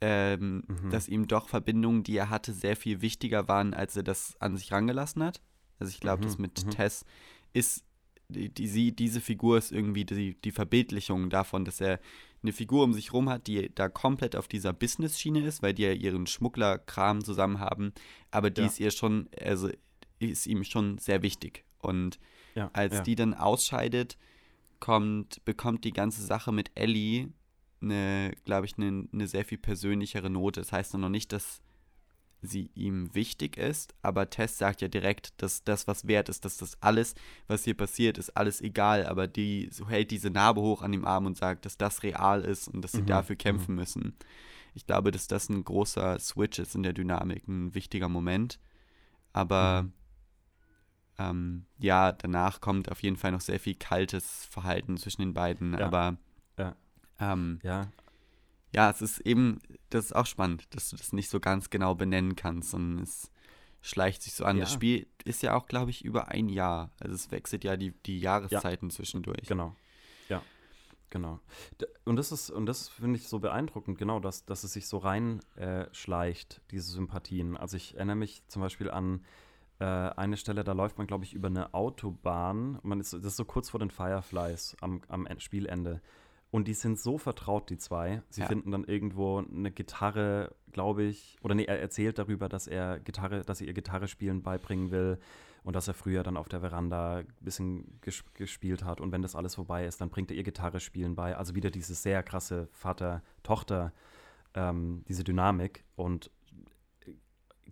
ähm, mhm. dass ihm doch Verbindungen, die er hatte, sehr viel wichtiger waren, als er das an sich rangelassen hat. Also ich glaube, mhm. das mit mhm. Tess ist, die, die, diese Figur ist irgendwie die, die Verbildlichung davon, dass er eine Figur um sich rum hat, die da komplett auf dieser Business-Schiene ist, weil die ja ihren Schmugglerkram zusammen haben, aber die ja. ist ihr schon, also ist ihm schon sehr wichtig. Und Ja, als ja. die dann ausscheidet, kommt, bekommt die ganze Sache mit Ellie eine, glaube ich, eine, eine sehr viel persönlichere Note. Das heißt noch nicht, dass sie ihm wichtig ist, aber Tess sagt ja direkt, dass das, was wert ist, dass das alles, was hier passiert, ist alles egal, aber die so hält diese Narbe hoch an dem Arm und sagt, dass das real ist und dass sie Mhm, dafür kämpfen müssen. Ich glaube, dass das ein großer Switch ist in der Dynamik, ein wichtiger Moment. Aber Mhm. ähm, ja, danach kommt auf jeden Fall noch sehr viel kaltes Verhalten zwischen den beiden. Ja. Aber Ja. Ähm, Ja, ja, es ist eben, das ist auch spannend, dass du das nicht so ganz genau benennen kannst, sondern es schleicht sich so an. Das Ja. Spiel ist ja auch, glaube ich, über ein Jahr. Also es wechselt ja die, die Jahreszeiten zwischendurch. Genau. Ja, genau. Und das ist, und das finde ich so beeindruckend, genau, dass, dass es sich so rein äh, diese Sympathien. Also ich erinnere mich zum Beispiel an äh, eine Stelle, da läuft man, glaube ich, über eine Autobahn. Man ist, das ist so kurz vor den Fireflies am, am En- Spielende. Und die sind so vertraut, die zwei. Sie Ja. finden dann irgendwo eine Gitarre, glaube ich, oder nee, er erzählt darüber, dass er Gitarre, dass er ihr Gitarre spielen beibringen will und dass er früher dann auf der Veranda ein bisschen ges gespielt hat. Und wenn das alles vorbei ist, dann bringt er ihr Gitarre spielen bei. Also wieder dieses sehr krasse Vater-Tochter, ähm, diese Dynamik. Und äh,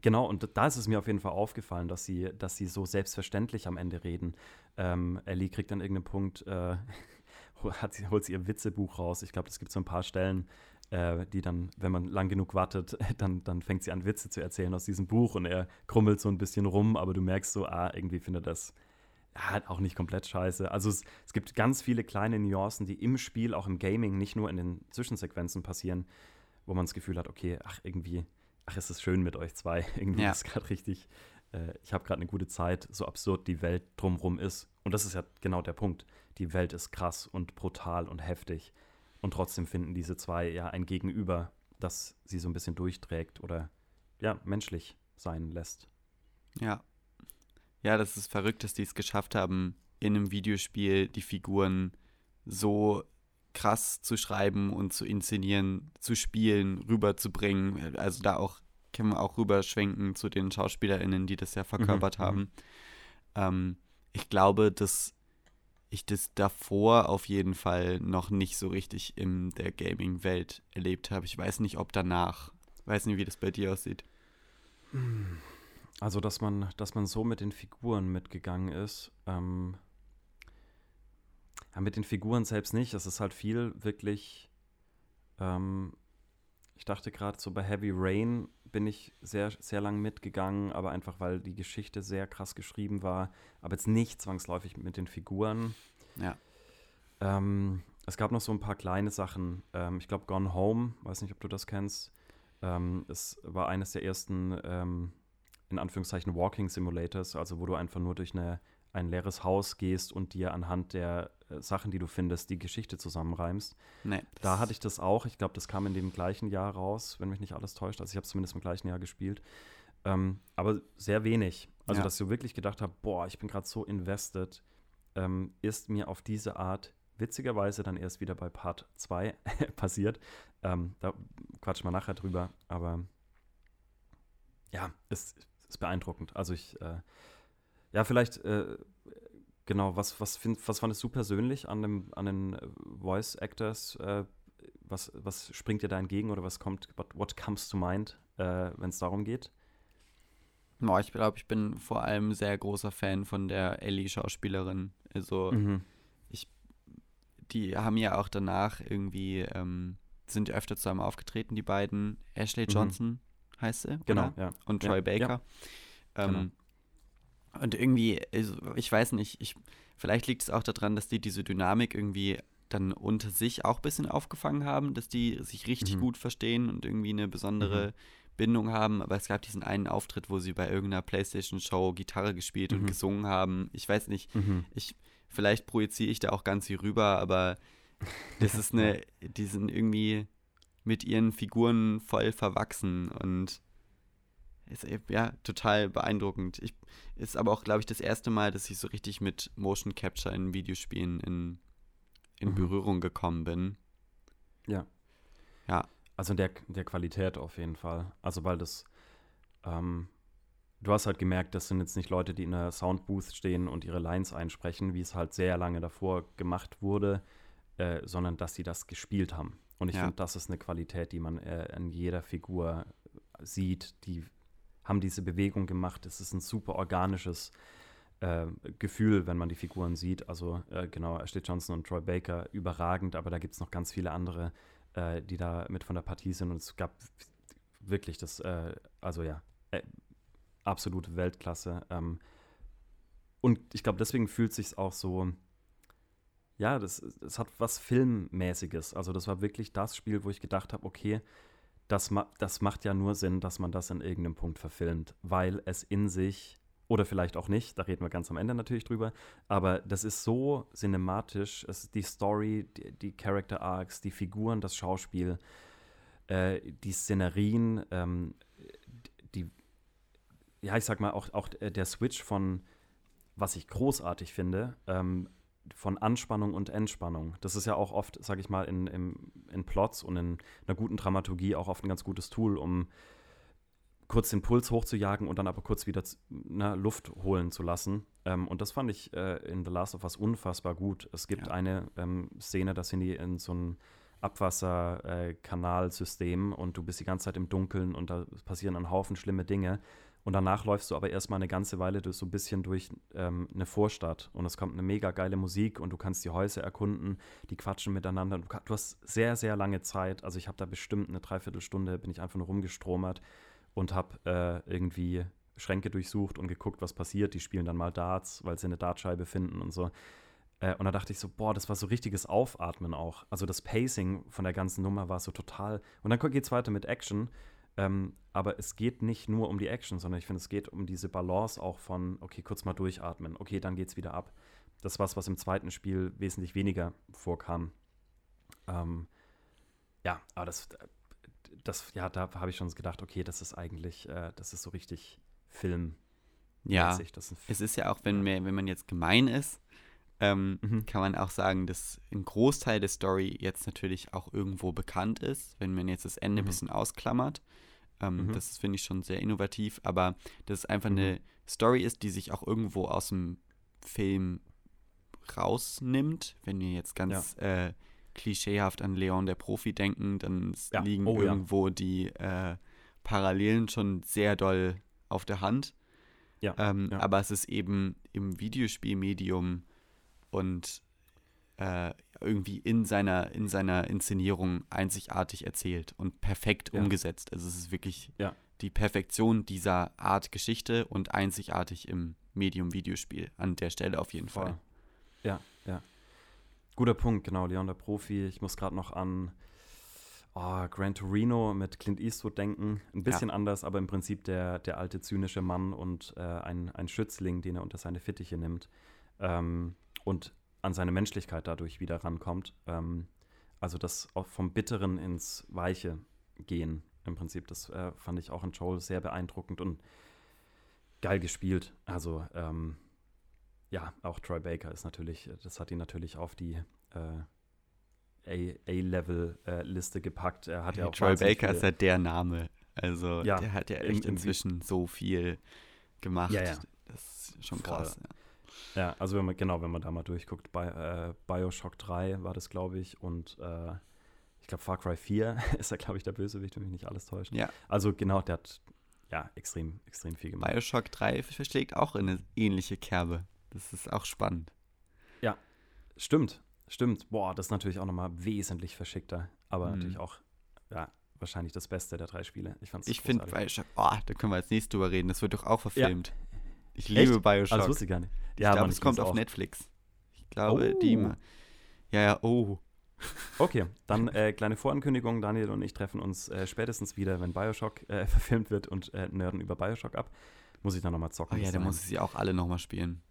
genau, und da ist es mir auf jeden Fall aufgefallen, dass sie, dass sie so selbstverständlich am Ende reden. Ähm, Ellie kriegt an irgendeinem Punkt, äh, hat sie, holt sie ihr Witzebuch raus. Ich glaube, es gibt so ein paar Stellen, äh, die dann, wenn man lang genug wartet, dann, dann fängt sie an, Witze zu erzählen aus diesem Buch und er krummelt so ein bisschen rum, aber du merkst so, ah, irgendwie findet das ja, auch nicht komplett scheiße. Also es, es gibt ganz viele kleine Nuancen, die im Spiel, auch im Gaming, nicht nur in den Zwischensequenzen passieren, wo man das Gefühl hat, okay, ach, irgendwie, ach, es ist schön mit euch zwei. Irgendwie Ja. ist gerade richtig, äh, ich habe gerade eine gute Zeit, so absurd die Welt drumrum ist. Und das ist ja genau der Punkt. Die Welt ist krass und brutal und heftig. Und trotzdem finden diese zwei ja ein Gegenüber, das sie so ein bisschen durchträgt oder ja, menschlich sein lässt. Ja. Ja, das ist verrückt, dass die es geschafft haben, in einem Videospiel die Figuren so krass zu schreiben und zu inszenieren, zu spielen, rüberzubringen. Also da auch können wir auch rüberschwenken zu den SchauspielerInnen, die das ja verkörpert Mhm, haben. Ähm, ich glaube, dass ich das davor auf jeden Fall noch nicht so richtig in der Gaming-Welt erlebt habe. Ich weiß nicht, ob danach. Weiß nicht, wie das bei dir aussieht. Also, dass man, dass man so mit den Figuren mitgegangen ist. Ähm, ja, mit den Figuren selbst nicht. Es ist halt viel wirklich. Ähm, ich dachte gerade so bei Heavy Rain bin ich sehr, sehr lang mitgegangen, aber einfach weil die Geschichte sehr krass geschrieben war. Aber jetzt nicht zwangsläufig mit den Figuren. Ja. Ähm, es gab noch so ein paar kleine Sachen. Ähm, ich glaube, Gone Home, weiß nicht, ob du das kennst. Ähm, es war eines der ersten, ähm, in Anführungszeichen, Walking Simulators, also wo du einfach nur durch eine, ein leeres Haus gehst und dir anhand der Sachen, die du findest, die Geschichte zusammenreimst. Nee, Da hatte ich das auch. Ich glaube, das kam in dem gleichen Jahr raus, wenn mich nicht alles täuscht. Also ich habe es zumindest im gleichen Jahr gespielt. Ähm, aber sehr wenig. Also, Ja. dass so wirklich gedacht habe, boah, ich bin gerade so invested, ähm, ist mir auf diese Art witzigerweise dann erst wieder bei Part 2 passiert. Ähm, da quatschen wir nachher drüber. Aber ja, es ist beeindruckend. Also ich, äh, ja, vielleicht, äh, genau, was, was, find, was fandest du persönlich an, dem, an den äh, Voice Actors? Äh, was, was springt dir da entgegen oder was kommt, what, what comes to mind, äh, wenn es darum geht? Boah, ich glaube, ich bin vor allem sehr großer Fan von der Ellie-Schauspielerin. Also, Mhm. die haben ja auch danach irgendwie, ähm, sind ja öfter zusammen aufgetreten, die beiden. Ashley Mhm. Johnson heißt sie, Genau, oder? ja. Und Ja, Troy Baker. Ähm, Genau. Und irgendwie, also ich weiß nicht, ich, vielleicht liegt es auch daran, dass die diese Dynamik irgendwie dann unter sich auch ein bisschen aufgefangen haben, dass die sich richtig Mhm. gut verstehen und irgendwie eine besondere Bindung haben. Aber es gab diesen einen Auftritt, wo sie bei irgendeiner Playstation-Show Gitarre gespielt und Mhm. gesungen haben. Ich weiß nicht, Mhm. ich, vielleicht projiziere ich da auch ganz viel rüber, aber das ist eine, die sind irgendwie mit ihren Figuren voll verwachsen und ist eben, ja total beeindruckend. Ich, ist aber auch, glaube ich, das erste Mal, dass ich so richtig mit Motion Capture in Videospielen in, in Mhm. Berührung gekommen bin. Ja. Ja. Also in der, der Qualität auf jeden Fall. Also weil das, ähm, du hast halt gemerkt, das sind jetzt nicht Leute, die in einer Soundbooth stehen und ihre Lines einsprechen, wie es halt sehr lange davor gemacht wurde, äh, sondern dass sie das gespielt haben. Und ich Ja. finde, das ist eine Qualität, die man äh, in jeder Figur sieht. Die haben diese Bewegung gemacht. Es ist ein super organisches äh, Gefühl, wenn man die Figuren sieht. Also äh, genau, Ashley Johnson und Troy Baker überragend, aber da gibt es noch ganz viele andere, äh, die da mit von der Partie sind. Und es gab wirklich das, äh, also ja, äh, absolute Weltklasse. Ähm, und ich glaube, deswegen fühlt sich auch so, ja, das, das hat was Filmmäßiges. Also das war wirklich das Spiel, wo ich gedacht habe, okay, das, ma das macht ja nur Sinn, dass man das in irgendeinem Punkt verfilmt, weil es in sich, oder vielleicht auch nicht, da reden wir ganz am Ende natürlich drüber, aber das ist so cinematisch, es die Story, die, die Character Arcs, die Figuren, das Schauspiel, äh, die Szenerien, ähm, die, ja, ich sag mal, auch, auch der Switch von, was ich großartig finde, ähm, von Anspannung und Entspannung. Das ist ja auch oft, sag ich mal, in, in, in Plots und in einer guten Dramaturgie auch oft ein ganz gutes Tool, um kurz den Puls hochzujagen und dann aber kurz wieder na, Luft holen zu lassen. Ähm, und das fand ich äh, in The Last of Us unfassbar gut. Es gibt Ja. eine ähm, Szene, da sind die in so einem Abwasserkanalsystem und du bist die ganze Zeit im Dunkeln und da passieren ein Haufen schlimme Dinge. Und danach läufst du aber erstmal eine ganze Weile durch, so ein bisschen durch ähm, eine Vorstadt und es kommt eine mega geile Musik und du kannst die Häuser erkunden, die quatschen miteinander. Du, du hast sehr, sehr lange Zeit. Also ich habe da bestimmt eine Dreiviertelstunde, bin ich einfach nur rumgestromert und habe äh, irgendwie Schränke durchsucht und geguckt, was passiert. Die spielen dann mal Darts, weil sie eine Dartscheibe finden und so. Äh, und da dachte ich so, boah, das war so richtiges Aufatmen auch. Also das Pacing von der ganzen Nummer war so total. Und dann geht es weiter mit Action. Ähm, aber es geht nicht nur um die Action, sondern ich finde, es geht um diese Balance auch von, okay, kurz mal durchatmen, okay, dann geht's wieder ab. Das ist was, was im zweiten Spiel wesentlich weniger vorkam. Ähm, ja, aber das, das, ja, da habe ich schon gedacht, okay, das ist eigentlich, äh, das ist so richtig Film. Ja, ist ein es ist ja auch, wenn, man- wenn man jetzt gemein ist, ähm, Mhm. kann man auch sagen, dass ein Großteil der Story jetzt natürlich auch irgendwo bekannt ist, wenn man jetzt das Ende ein Mhm. bisschen ausklammert. Ähm, Mhm. Das finde ich schon sehr innovativ, aber dass es einfach Mhm. eine Story ist, die sich auch irgendwo aus dem Film rausnimmt. Wenn wir jetzt ganz äh, klischeehaft an Leon der Profi denken, dann Ja. liegen Oh ja. irgendwo die äh, Parallelen schon sehr doll auf der Hand. Ja, Ähm, ja. Aber es ist eben im Videospielmedium und äh, irgendwie in seiner, in seiner Inszenierung einzigartig erzählt und perfekt Ja. umgesetzt. Also es ist wirklich Ja. die Perfektion dieser Art Geschichte und einzigartig im Medium Videospiel. An der Stelle auf jeden Fall. Ja, ja. Guter Punkt, genau. Leon der Profi. Ich muss gerade noch an oh, Gran Torino mit Clint Eastwood denken. Ein bisschen anders, aber im Prinzip der, der alte zynische Mann und äh, ein, ein Schützling, den er unter seine Fittiche nimmt ähm, und an seine Menschlichkeit dadurch wieder rankommt. Ähm, also das auch vom Bitteren ins Weiche gehen im Prinzip. Das äh, fand ich auch in Joel sehr beeindruckend und geil gespielt. Also ähm, ja, auch Troy Baker ist natürlich, das hat ihn natürlich auf die äh, A-Level-Liste gepackt. Er hat ja auch Troy Baker ist ja der Name. Also Ja, der hat ja echt im- inzwischen so viel gemacht. Ja, ja. Das ist schon Voll. krass. Ja. Ja, also wenn man, genau, wenn man da mal durchguckt, bei äh, Bioshock 3 war das, glaube ich, und äh, ich glaube Far Cry 4 ist er, glaube ich, der Bösewicht, wenn mich nicht alles täuscht. Ja. Also genau, der hat ja extrem, extrem viel gemacht. Bioshock 3 verschlägt auch in eine ähnliche Kerbe. Das ist auch spannend. Stimmt, stimmt. Boah, das ist natürlich auch nochmal wesentlich verschickter, aber Mhm. natürlich auch, ja, wahrscheinlich das Beste der drei Spiele. Ich fand's Ich finde. Bioshock, oh, da können wir als nächstes drüber reden. Das wird doch auch verfilmt. Ich Echt? liebe Bioshock. Ah, das wusste ich gar nicht. ich Ja, glaube, Mann, es ich kommt auf auch. Netflix. Ich glaube, Oh. die. ma- Ja, ja, oh. Okay, dann äh, kleine Vorankündigung. Daniel und ich treffen uns äh, spätestens wieder, wenn Bioshock äh, verfilmt wird und äh, nerden über Bioshock ab. Muss ich dann nochmal Oh zocken. ja, bis da dahin. muss ich sie auch alle nochmal spielen.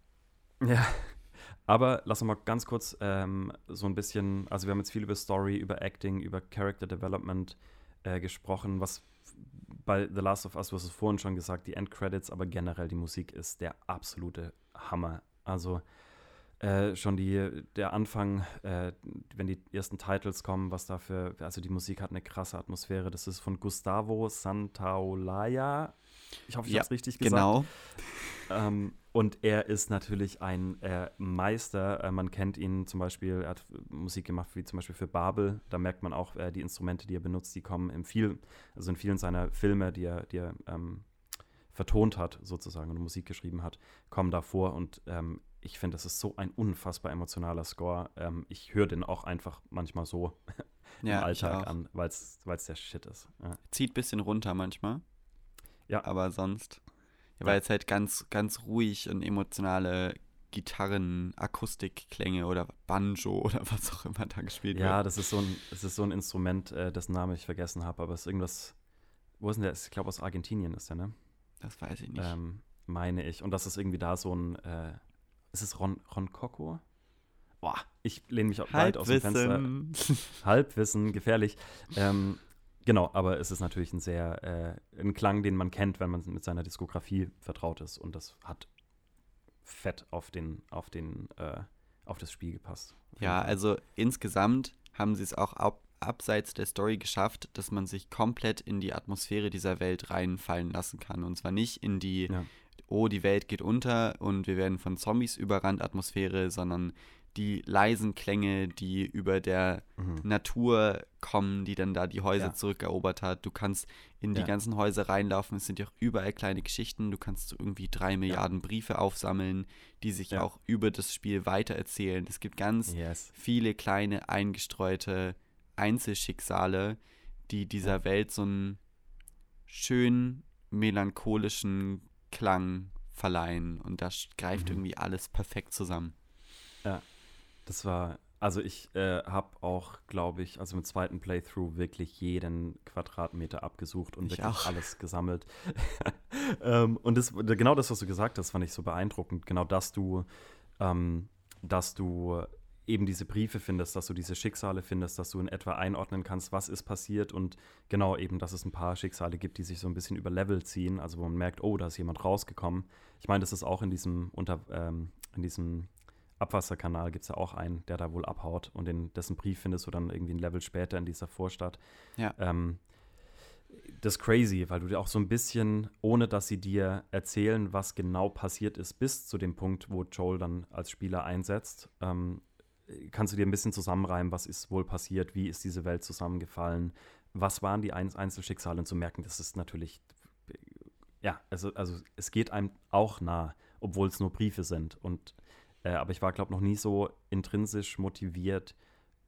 Ja, aber lass uns mal ganz kurz ähm, so ein bisschen, also wir haben jetzt viel über Story, über Acting, über Character Development äh, gesprochen, was bei The Last of Us, du hast es vorhin schon gesagt, die Endcredits, aber generell die Musik ist der absolute Hammer. Also äh, schon die, der Anfang, äh, wenn die ersten Titles kommen, was dafür, also die Musik hat eine krasse Atmosphäre. Das ist von Gustavo Santaolalla. Ich hoffe, ich Ja, habe es richtig gesagt. Genau. Ähm, und er ist natürlich ein äh, Meister. Äh, man kennt ihn zum Beispiel, er hat Musik gemacht, wie zum Beispiel für Babel. Da merkt man auch, äh, die Instrumente, die er benutzt, die kommen in viel, also in vielen seiner Filme, die er, die er ähm, vertont hat, sozusagen, und Musik geschrieben hat, kommen da vor. Und ähm, ich finde, das ist so ein unfassbar emotionaler Score. Ähm, ich höre den auch einfach manchmal so Ja, im Alltag an, weil es der Shit ist. Ja. Zieht ein bisschen runter manchmal. Ja. Aber sonst. Ja, Ja. weil es halt ganz, ganz ruhig und emotionale Gitarren, Akustikklänge oder Banjo oder was auch immer da gespielt Ja, wird. das ist so ein, das ist so ein Instrument, äh, dessen Name ich vergessen habe, aber es ist irgendwas. Wo ist denn der? Ich glaube, aus Argentinien ist der, ne? Das weiß ich nicht. Ähm, meine ich. Und das ist irgendwie da so ein. Äh, ist es Ron, Ron Coco? Boah, ich lehne mich auch weit aus dem Fenster. Halbwissen. Halbwissen, gefährlich. Ähm, genau, aber es ist natürlich ein sehr, äh, ein Klang, den man kennt, wenn man mit seiner Diskografie vertraut ist. Und das hat fett auf den, auf den, äh, auf das Spiel gepasst. Ja, also insgesamt haben sie es auch ab, abseits der Story geschafft, dass man sich komplett in die Atmosphäre dieser Welt reinfallen lassen kann. Und zwar nicht in die, Ja. oh, die Welt geht unter und wir werden von Zombies überrannt Atmosphäre, sondern die leisen Klänge, die über der Mhm. Natur kommen, die dann da die Häuser Ja. zurückerobert hat. Du kannst in die Ja. ganzen Häuser reinlaufen. Es sind ja auch überall kleine Geschichten. Du kannst so irgendwie drei Milliarden Briefe aufsammeln, die sich Ja. auch über das Spiel weitererzählen. Es gibt ganz Yes. viele kleine eingestreute Einzelschicksale, die dieser Welt so einen schön melancholischen Klang verleihen. Und das greift Mhm. irgendwie alles perfekt zusammen. Das war, also ich äh, habe auch, glaube ich, also im zweiten Playthrough wirklich jeden Quadratmeter abgesucht und Ich wirklich auch. alles gesammelt. ähm, und das, genau das, was du gesagt hast, fand ich so beeindruckend. Genau, dass du, ähm, dass du eben diese Briefe findest, dass du diese Schicksale findest, dass du in etwa einordnen kannst, was ist passiert und genau eben, dass es ein paar Schicksale gibt, die sich so ein bisschen über Level ziehen, also wo man merkt, oh, da ist jemand rausgekommen. Ich meine, das ist auch in diesem unter ähm, in diesem Abwasserkanal gibt es ja auch einen, der da wohl abhaut und in dessen Brief findest du dann irgendwie ein Level später in dieser Vorstadt. Ja. Ähm, das ist crazy, weil du dir auch so ein bisschen, ohne dass sie dir erzählen, was genau passiert ist, bis zu dem Punkt, wo Joel dann als Spieler einsetzt, ähm, kannst du dir ein bisschen zusammenreimen, was ist wohl passiert, wie ist diese Welt zusammengefallen, was waren die Ein Einzelschicksale und zu merken, das ist natürlich, ja, also, also es geht einem auch nah, obwohl es nur Briefe sind. Und äh, aber ich war, glaube noch nie so intrinsisch motiviert,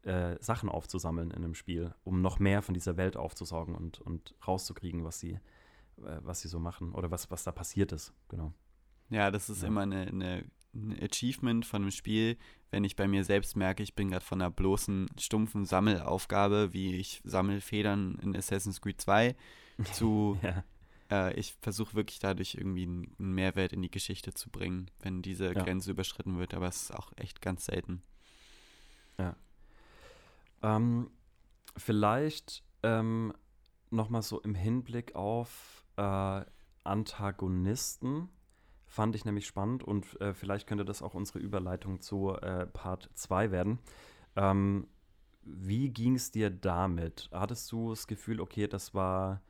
äh, Sachen aufzusammeln in einem Spiel, um noch mehr von dieser Welt aufzusaugen und, und rauszukriegen, was sie, äh, was sie so machen oder was, was da passiert ist. Genau. Ja, das ist Ja. immer eine, eine, ein Achievement von einem Spiel, wenn ich bei mir selbst merke, ich bin gerade von einer bloßen, stumpfen Sammelaufgabe, wie ich sammle Federn in Assassin's Creed 2, zu Ja. Äh, ich versuche wirklich dadurch irgendwie einen Mehrwert in die Geschichte zu bringen, wenn diese Ja. Grenze überschritten wird, aber es ist auch echt ganz selten. Ähm, vielleicht ähm, nochmal so im Hinblick auf äh, Antagonisten fand ich nämlich spannend und äh, vielleicht könnte das auch unsere Überleitung zu äh, Part 2 werden. Ähm, wie ging es dir damit? Hattest du das Gefühl, okay, das war,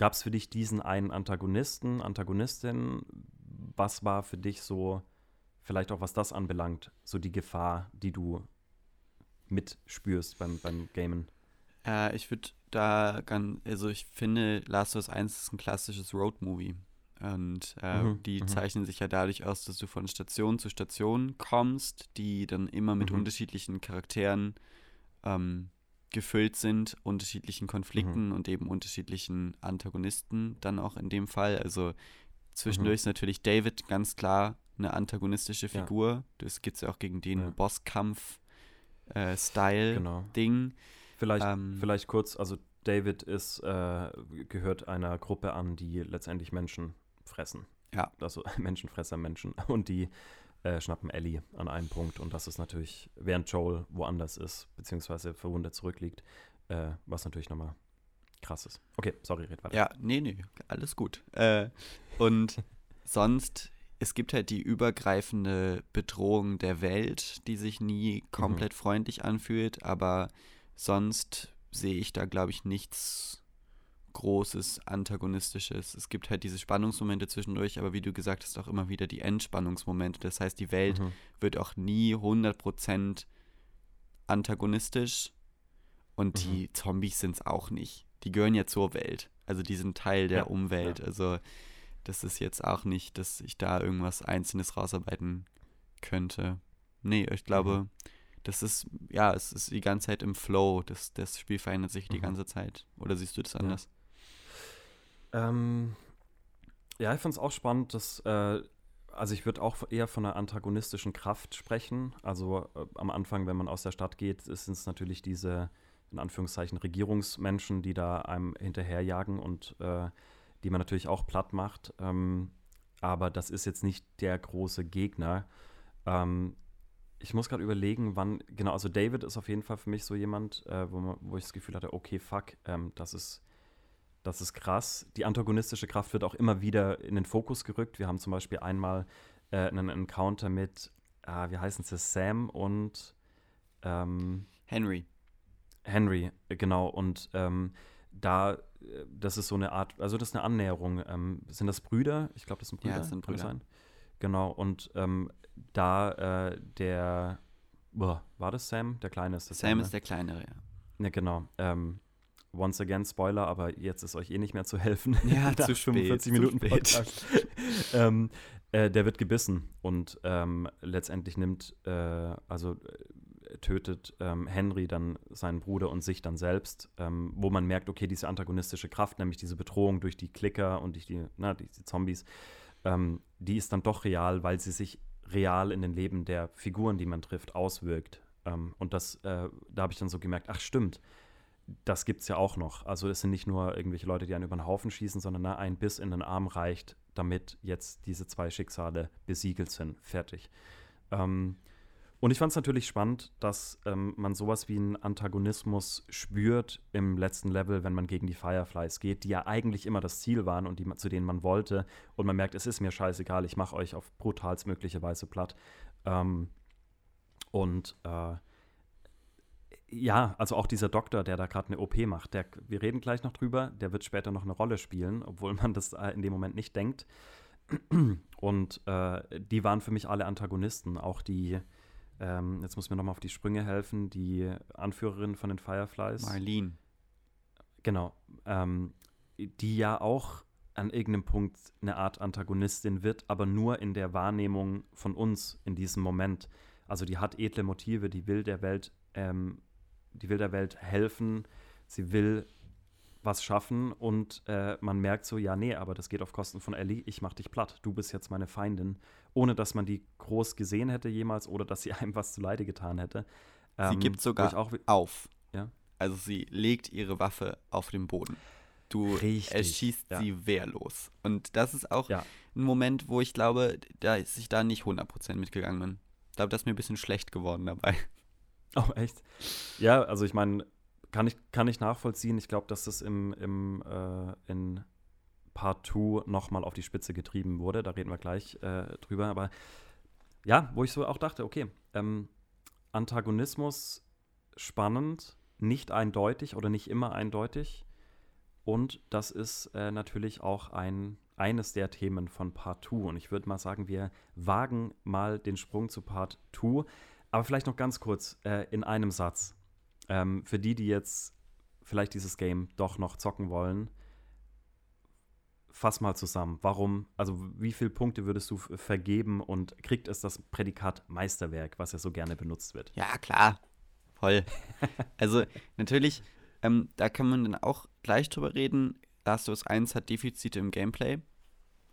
gab es für dich diesen einen Antagonisten, Antagonistin? Was war für dich so, vielleicht auch was das anbelangt, so die Gefahr, die du mitspürst beim, beim Gamen. Äh, ich würde da ganz, also ich finde, Last of Us 1 ist ein klassisches Road-Movie. Und äh, Mhm, die mhm. zeichnen sich ja dadurch aus, dass du von Station zu Station kommst, die dann immer mit Mhm. unterschiedlichen Charakteren ähm, gefüllt sind, unterschiedlichen Konflikten Mhm. und eben unterschiedlichen Antagonisten dann auch in dem Fall. Also zwischendurch ist natürlich David ganz klar eine antagonistische Mhm. Ja. Figur. Das gibt es ja auch gegen den Ja. Bosskampf-Style-Ding. Genau. Vielleicht, Ähm, vielleicht kurz, also David ist, äh, gehört einer Gruppe an, die letztendlich Menschen fressen. Ja. Also Menschenfresser Menschen. Und die äh, schnappen Ellie an einem Punkt. Und das ist natürlich, während Joel woanders ist, beziehungsweise verwundet zurückliegt, äh, was natürlich nochmal krass ist. Okay, sorry, red weiter. Ja, nee, nee, alles gut. Äh, und sonst, es gibt halt die übergreifende Bedrohung der Welt, die sich nie komplett freundlich anfühlt, aber sonst sehe ich da, glaube ich, nichts großes antagonistisches. Es gibt halt diese Spannungsmomente zwischendurch, aber wie du gesagt hast, auch immer wieder die Entspannungsmomente. Das heißt, die Welt Mhm. wird auch nie 100% antagonistisch und Mhm. die Zombies sind es auch nicht. Die gehören ja zur Welt. Also die sind Teil der Ja, Umwelt. ja. Also das ist jetzt auch nicht, dass ich da irgendwas Einzelnes rausarbeiten könnte. Nee, ich glaube, Mhm. das ist, ja, es ist die ganze Zeit im Flow. Das, das Spiel verändert sich die Mhm. ganze Zeit. Oder siehst du das Ja. Ähm, ja, ich finde es auch spannend, dass, äh, also ich würde auch eher von einer antagonistischen Kraft sprechen. Also äh, am Anfang, wenn man aus der Stadt geht, sind es natürlich diese, in Anführungszeichen, Regierungsmenschen, die da einem hinterherjagen und äh, die man natürlich auch platt macht. Ähm, aber das ist jetzt nicht der große Gegner. Ähm, ich muss gerade überlegen, wann, genau, also David ist auf jeden Fall für mich so jemand, äh, wo, wo ich das Gefühl hatte, okay, fuck, ähm, das ist das ist krass. Die antagonistische Kraft wird auch immer wieder in den Fokus gerückt. Wir haben zum Beispiel einmal äh, einen Encounter mit, ah, wie heißen sie, Sam und ähm, Henry. Henry, äh, genau. Und ähm, da, äh, das ist so eine Art, also das ist eine Annäherung. Ähm, sind das Brüder? Ich glaube, das sind Brüder. Ja, das sind Brüder. Sein? Genau. Und ähm, da äh, der, boah, war das Sam? Der Kleine ist das. Sam ne? ist der Kleinere, ja. Ja, genau. Ähm, once again, Spoiler, aber jetzt ist euch eh nicht mehr zu helfen. Ja, zu spät, 45 zu Minuten. Podcast. ähm, äh, der wird gebissen und ähm, letztendlich nimmt, äh, also äh, tötet ähm, Henry dann seinen Bruder und sich dann selbst, ähm, wo man merkt, okay, diese antagonistische Kraft, nämlich diese Bedrohung durch die Klicker und durch die, na, die, die Zombies, ähm, die ist dann doch real, weil sie sich real in den Leben der Figuren, die man trifft, auswirkt. Ähm, und das, äh, da habe ich dann so gemerkt, ach stimmt, das gibt es ja auch noch. Also es sind nicht nur irgendwelche Leute, die einen über den Haufen schießen, sondern na, ein Biss in den Arm reicht, damit jetzt diese zwei Schicksale besiegelt sind. Fertig. Ähm, und ich fand es natürlich spannend, dass ähm, man sowas wie einen Antagonismus spürt im letzten Level, wenn man gegen die Fireflies geht, die ja eigentlich immer das Ziel waren und die, zu denen man wollte. Und man merkt, es ist mir scheißegal, ich mache euch auf brutalstmögliche Weise platt. Ähm, und äh, ja, also auch dieser Doktor, der da gerade eine OP macht, der, wir reden gleich noch drüber, der wird später noch eine Rolle spielen, obwohl man das äh, in dem Moment nicht denkt. Und äh, die waren für mich alle Antagonisten, auch die, ähm, jetzt muss mir nochmal auf die Sprünge helfen, die Anführerin von den Fireflies. Marlene. Genau. Ähm, die ja auch an irgendeinem Punkt eine Art Antagonistin wird, aber nur in der Wahrnehmung von uns in diesem Moment. Also die hat edle Motive, die will der Welt, ähm, die will der Welt helfen, sie will was schaffen und äh, man merkt so, ja, nee, aber das geht auf Kosten von Ellie, ich mach dich platt, du bist jetzt meine Feindin, ohne dass man die groß gesehen hätte jemals oder dass sie einem was zuleide getan hätte. Sie Ähm, gibt wo sogar auch, auf. Ja. Also sie legt ihre Waffe auf den Boden. Du Richtig, erschießt ja. sie wehrlos. Und das ist auch Ja. ein Moment, wo ich glaube, da ist ich da nicht 100% mitgegangen bin. Ich glaube, das ist mir ein bisschen schlecht geworden dabei. Oh, echt? Ja, also ich meine, kann ich, kann ich nachvollziehen. Ich glaube, dass das im, im, äh, in Part 2 nochmal auf die Spitze getrieben wurde. Da reden wir gleich äh, drüber. Aber ja, wo ich so auch dachte, okay, ähm, Antagonismus spannend, nicht eindeutig oder nicht immer eindeutig. Und das ist äh, natürlich auch ein, eines der Themen von Part 2. Und ich würde mal sagen, wir wagen mal den Sprung zu Part 2. Aber vielleicht noch ganz kurz äh, in einem Satz. Ähm, für die, die jetzt vielleicht dieses Game doch noch zocken wollen, fass mal zusammen. Warum, also wie viele Punkte würdest du vergeben und kriegt es das Prädikat Meisterwerk, was ja so gerne benutzt wird? Ja, klar. Voll. also natürlich, ähm, da kann man dann auch gleich drüber reden. Last of Us 1 hat Defizite im Gameplay.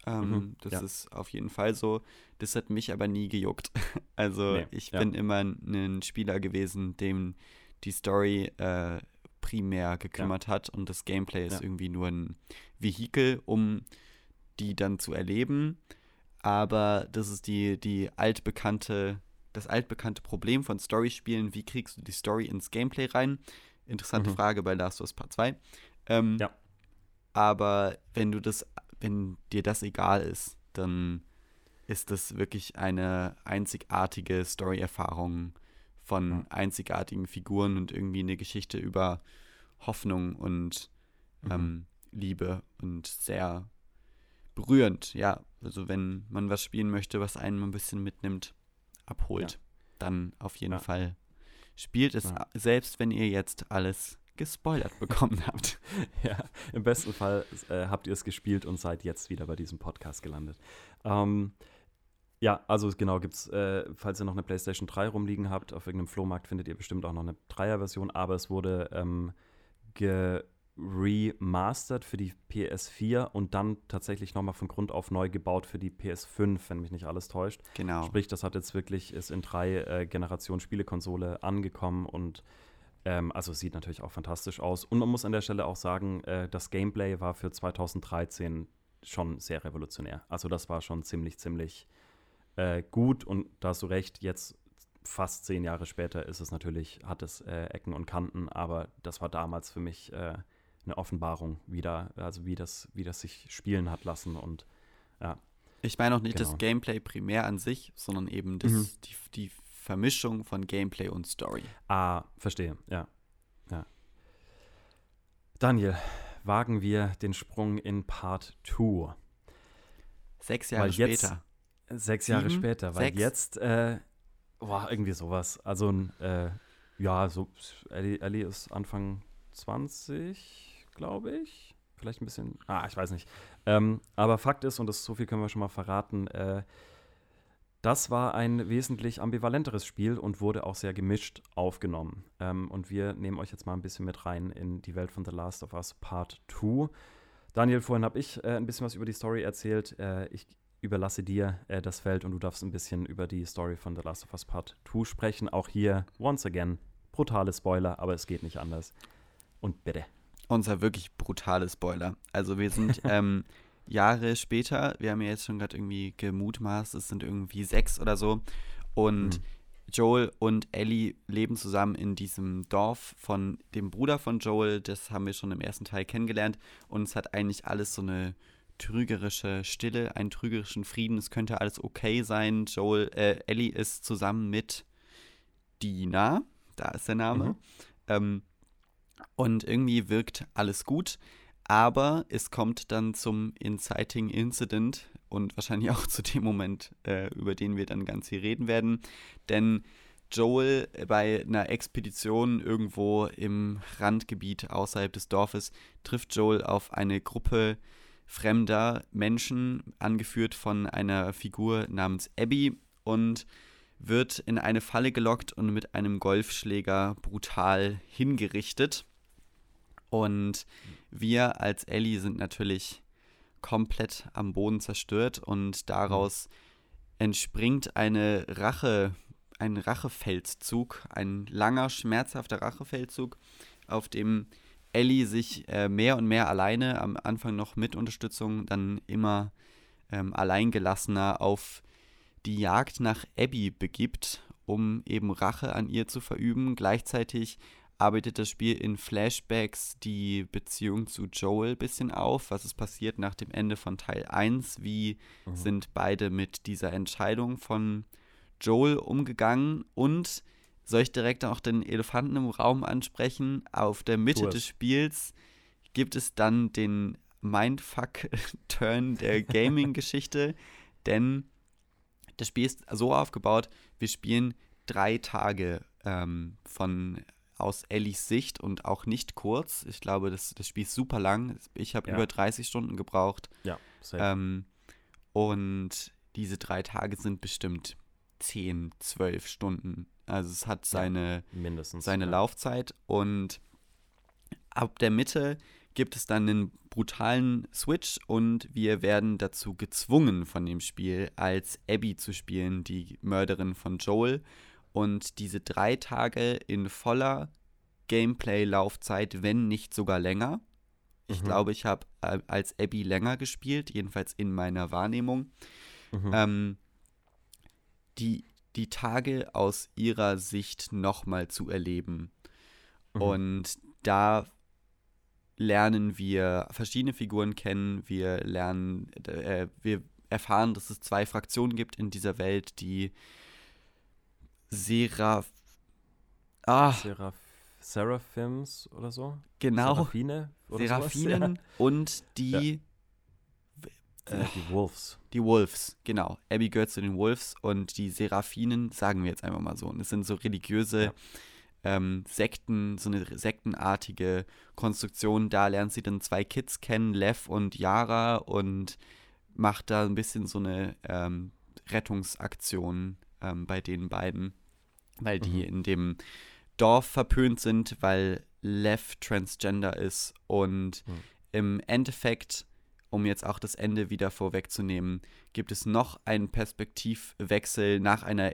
Ähm, Mhm, das ja. ist auf jeden Fall so. Das hat mich aber nie gejuckt. Also Nee, ich ja. bin immer ein Spieler gewesen, dem die Story äh, primär gekümmert hat und das Gameplay ist Ja. irgendwie nur ein Vehikel, um die dann zu erleben. Aber das ist die, die altbekannte, das altbekannte Problem von Storyspielen. Wie kriegst du die Story ins Gameplay rein? Interessante Mhm. Frage bei Last of Us Part 2. Ähm, Ja. Aber wenn du das, wenn dir das egal ist, dann ist das wirklich eine einzigartige Story-Erfahrung von Ja. einzigartigen Figuren und irgendwie eine Geschichte über Hoffnung und Mhm. ähm, liebe und sehr berührend. Ja, also wenn man was spielen möchte, was einen ein bisschen mitnimmt, abholt, ja. dann auf jeden ja. Fall spielt es, selbst wenn ihr jetzt alles gespoilert bekommen habt. ja, im besten Fall äh, habt ihr es gespielt und seid jetzt wieder bei diesem Podcast gelandet. Ähm, ja, also genau, gibt's, äh, falls ihr noch eine PlayStation 3 rumliegen habt, auf irgendeinem Flohmarkt findet ihr bestimmt auch noch eine Dreier-Version, aber es wurde ähm, remastered für die PS4 und dann tatsächlich nochmal von Grund auf neu gebaut für die PS5, wenn mich nicht alles täuscht. Genau. Sprich, das hat jetzt wirklich, ist in drei äh, Generationen Spielekonsole angekommen und ähm, also sieht natürlich auch fantastisch aus. Und man muss an der Stelle auch sagen, äh, das Gameplay war für 2013 schon sehr revolutionär. Also das war schon ziemlich, ziemlich äh, gut und da hast du recht, jetzt fast zehn Jahre später ist es natürlich, hat es äh, Ecken und Kanten, aber das war damals für mich äh, eine Offenbarung wieder, also wie das, wie das sich spielen hat lassen und ja. Ich meine auch nicht genau. das Gameplay primär an sich, sondern eben das, mhm. die, die Vermischung von Gameplay und Story. Ah, verstehe, ja. ja. Daniel, wagen wir den Sprung in Part 2. Sechs Jahre später. Sechs Jahre Sieben, später, weil sechs. jetzt, äh, boah, irgendwie sowas. Also, äh, ja, so, Ellie, Ellie ist Anfang 20, glaube ich. Vielleicht ein bisschen, ah, ich weiß nicht. Ähm, aber Fakt ist, und das so viel können wir schon mal verraten, äh, das war ein wesentlich ambivalenteres Spiel und wurde auch sehr gemischt aufgenommen. Ähm, und wir nehmen euch jetzt mal ein bisschen mit rein in die Welt von The Last of Us Part 2. Daniel, vorhin habe ich äh, ein bisschen was über die Story erzählt. Äh, ich überlasse dir äh, das Feld und du darfst ein bisschen über die Story von The Last of Us Part 2 sprechen. Auch hier, once again, brutale Spoiler, aber es geht nicht anders. Und bitte. Unser wirklich brutale Spoiler. Also wir sind ähm, Jahre später, wir haben ja jetzt schon gerade irgendwie gemutmaßt, es sind irgendwie sechs oder so. Und mhm. Joel und Ellie leben zusammen in diesem Dorf von dem Bruder von Joel. Das haben wir schon im ersten Teil kennengelernt. Und es hat eigentlich alles so eine trügerische Stille, einen trügerischen Frieden. Es könnte alles okay sein. Joel, äh, Ellie ist zusammen mit Dina, da ist der Name. Mhm. Ähm, und irgendwie wirkt alles gut. Aber es kommt dann zum Inciting Incident und wahrscheinlich auch zu dem Moment, äh, über den wir dann ganz viel reden werden. Denn Joel bei einer Expedition irgendwo im Randgebiet außerhalb des Dorfes trifft Joel auf eine Gruppe fremder Menschen, angeführt von einer Figur namens Abby und wird in eine Falle gelockt und mit einem Golfschläger brutal hingerichtet. Und wir als Ellie sind natürlich komplett am Boden zerstört und daraus entspringt eine Rache, ein Rachefeldzug, ein langer, schmerzhafter Rachefeldzug, auf dem Ellie sich äh, mehr und mehr alleine, am Anfang noch mit Unterstützung, dann immer ähm, alleingelassener auf die Jagd nach Abby begibt, um eben Rache an ihr zu verüben. Gleichzeitig arbeitet das Spiel in Flashbacks die Beziehung zu Joel ein bisschen auf, was ist passiert nach dem Ende von Teil 1, wie mhm. sind beide mit dieser Entscheidung von Joel umgegangen und soll ich direkt auch den Elefanten im Raum ansprechen? Auf der Mitte des Spiels gibt es dann den Mindfuck-Turn der Gaming-Geschichte, denn das Spiel ist so aufgebaut, wir spielen drei Tage ähm, von aus Ellies Sicht und auch nicht kurz. Ich glaube, das, das Spiel ist super lang. Ich habe ja. über 30 Stunden gebraucht. Ja, ähm, und diese drei Tage sind bestimmt 10, 12 Stunden also es hat seine, ja, seine ja. Laufzeit und ab der Mitte gibt es dann einen brutalen Switch und wir werden dazu gezwungen von dem Spiel, als Abby zu spielen, die Mörderin von Joel. Und diese drei Tage in voller Gameplay-Laufzeit, wenn nicht sogar länger. Ich mhm. glaube, ich habe äh, als Abby länger gespielt, jedenfalls in meiner Wahrnehmung. Mhm. Ähm, die die Tage aus ihrer Sicht nochmal zu erleben. Mhm. Und da lernen wir verschiedene Figuren kennen. Wir lernen, äh, wir erfahren, dass es zwei Fraktionen gibt in dieser Welt, die Seraph. Ah. Seraph Seraphims oder so. Genau. Seraphine oder Seraphinen sowas. und die, Ja. Äh, die Wolves. die Wolves, genau. Abby gehört zu den Wolves und die Seraphinen, sagen wir jetzt einfach mal so. Und es sind so religiöse Ja. ähm, Sekten, so eine sektenartige Konstruktion. Da lernt sie dann zwei Kids kennen, Lev und Yara, und macht da ein bisschen so eine ähm, Rettungsaktion ähm, bei den beiden, weil die Mhm. in dem Dorf verpönt sind, weil Lev transgender ist und Mhm. im Endeffekt, um jetzt auch das Ende wieder vorwegzunehmen, gibt es noch einen Perspektivwechsel nach einer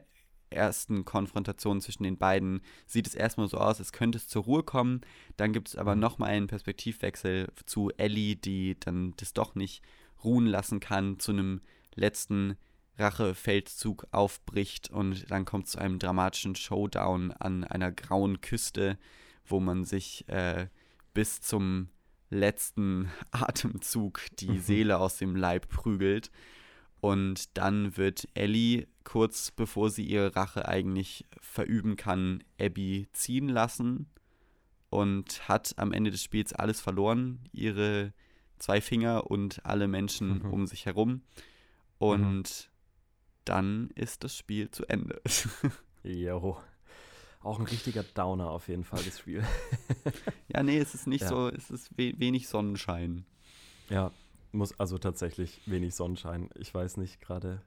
ersten Konfrontation zwischen den beiden. Sieht es erstmal so aus, als könnte es zur Ruhe kommen. Dann gibt es aber Mhm. nochmal einen Perspektivwechsel zu Ellie, die dann das doch nicht ruhen lassen kann, zu einem letzten Rachefeldzug aufbricht und dann kommt es zu einem dramatischen Showdown an einer grauen Küste, wo man sich äh, bis zum letzten Atemzug die Mhm. Seele aus dem Leib prügelt. Und dann wird Ellie, kurz bevor sie ihre Rache eigentlich verüben kann, Abby ziehen lassen und hat am Ende des Spiels alles verloren, ihre zwei Finger und alle Menschen Mhm. um sich herum. Und dann ist das Spiel zu Ende. Jo. Auch ein richtiger Downer auf jeden Fall, das Spiel. ja, nee, es ist nicht Ja. so, es ist we wenig Sonnenschein. Ja, muss also tatsächlich wenig Sonnenschein. Ich weiß nicht gerade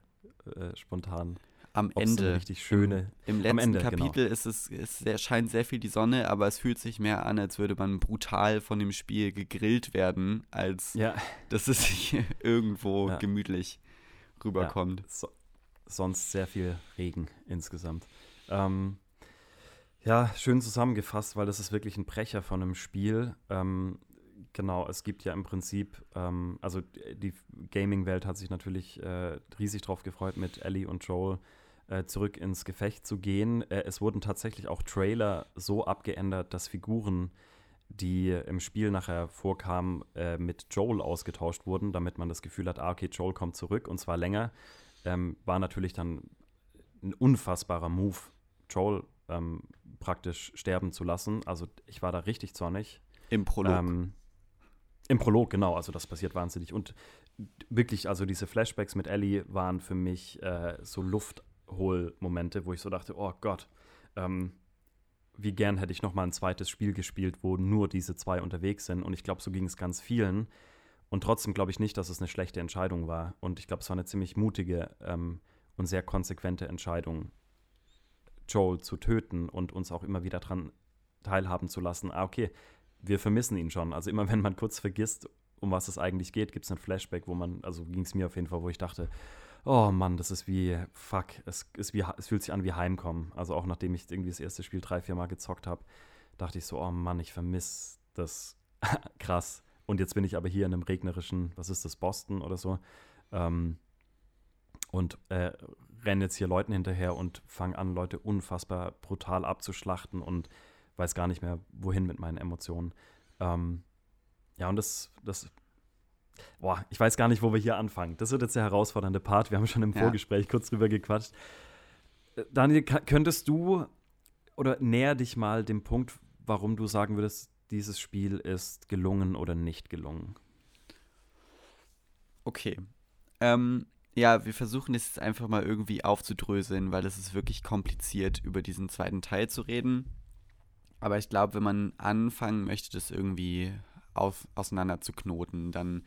äh, spontan, Am Ende, richtig schöne. im letzten Ende, genau. Kapitel ist es, es sehr, scheint sehr viel die Sonne, aber es fühlt sich mehr an, als würde man brutal von dem Spiel gegrillt werden, als Ja, dass es sich irgendwo Ja. gemütlich rüberkommt. so, sonst sehr viel Regen insgesamt. Ähm, ja, schön zusammengefasst, weil das ist wirklich ein Brecher von einem Spiel. Ähm, genau, es gibt ja im Prinzip, ähm, also die Gaming-Welt hat sich natürlich äh, riesig drauf gefreut, mit Ellie und Joel äh, zurück ins Gefecht zu gehen. Äh, es wurden tatsächlich auch Trailer so abgeändert, dass Figuren, die im Spiel nachher vorkamen, äh, mit Joel ausgetauscht wurden, damit man das Gefühl hat, ah, okay, Joel kommt zurück und zwar länger. Ähm, war natürlich dann ein unfassbarer Move, Joel ähm, praktisch sterben zu lassen. Also ich war da richtig zornig. Im Prolog. Ähm, Im Prolog, genau. Also das passiert wahnsinnig. Und wirklich, also diese Flashbacks mit Ellie waren für mich äh, so Luftholmomente, wo ich so dachte, oh Gott, ähm, wie gern hätte ich noch mal ein zweites Spiel gespielt, wo nur diese zwei unterwegs sind. Und ich glaube, so ging es ganz vielen. Und trotzdem glaube ich nicht, dass es eine schlechte Entscheidung war. Und ich glaube, es war eine ziemlich mutige ähm, und sehr konsequente Entscheidung, Joel zu töten und uns auch immer wieder daran teilhaben zu lassen. Ah, okay, wir vermissen ihn schon. Also immer wenn man kurz vergisst, um was es eigentlich geht, gibt es einen Flashback, wo man, also ging es mir auf jeden Fall, wo ich dachte, oh Mann, das ist wie, fuck, es, ist wie, es fühlt sich an wie Heimkommen. Also auch nachdem ich irgendwie das erste Spiel drei, vier Mal gezockt habe, dachte ich so, oh Mann, ich vermisse das krass. Und jetzt bin ich aber hier in einem regnerischen, was ist das, Boston oder so, ähm, und äh, renne jetzt hier Leuten hinterher und fange an, Leute unfassbar brutal abzuschlachten und weiß gar nicht mehr, wohin mit meinen Emotionen. Ähm, ja, und das, das, boah, ich weiß gar nicht, wo wir hier anfangen. Das wird jetzt der herausfordernde Part. Wir haben schon im Ja. Vorgespräch kurz drüber gequatscht. Äh, Daniel, könntest du oder näher dich mal dem Punkt, warum du sagen würdest, dieses Spiel ist gelungen oder nicht gelungen? Okay. Ähm, ja, wir versuchen das jetzt einfach mal irgendwie aufzudröseln, weil es ist wirklich kompliziert, über diesen zweiten Teil zu reden. Aber ich glaube, wenn man anfangen möchte, das irgendwie auf, auseinander zu knoten, dann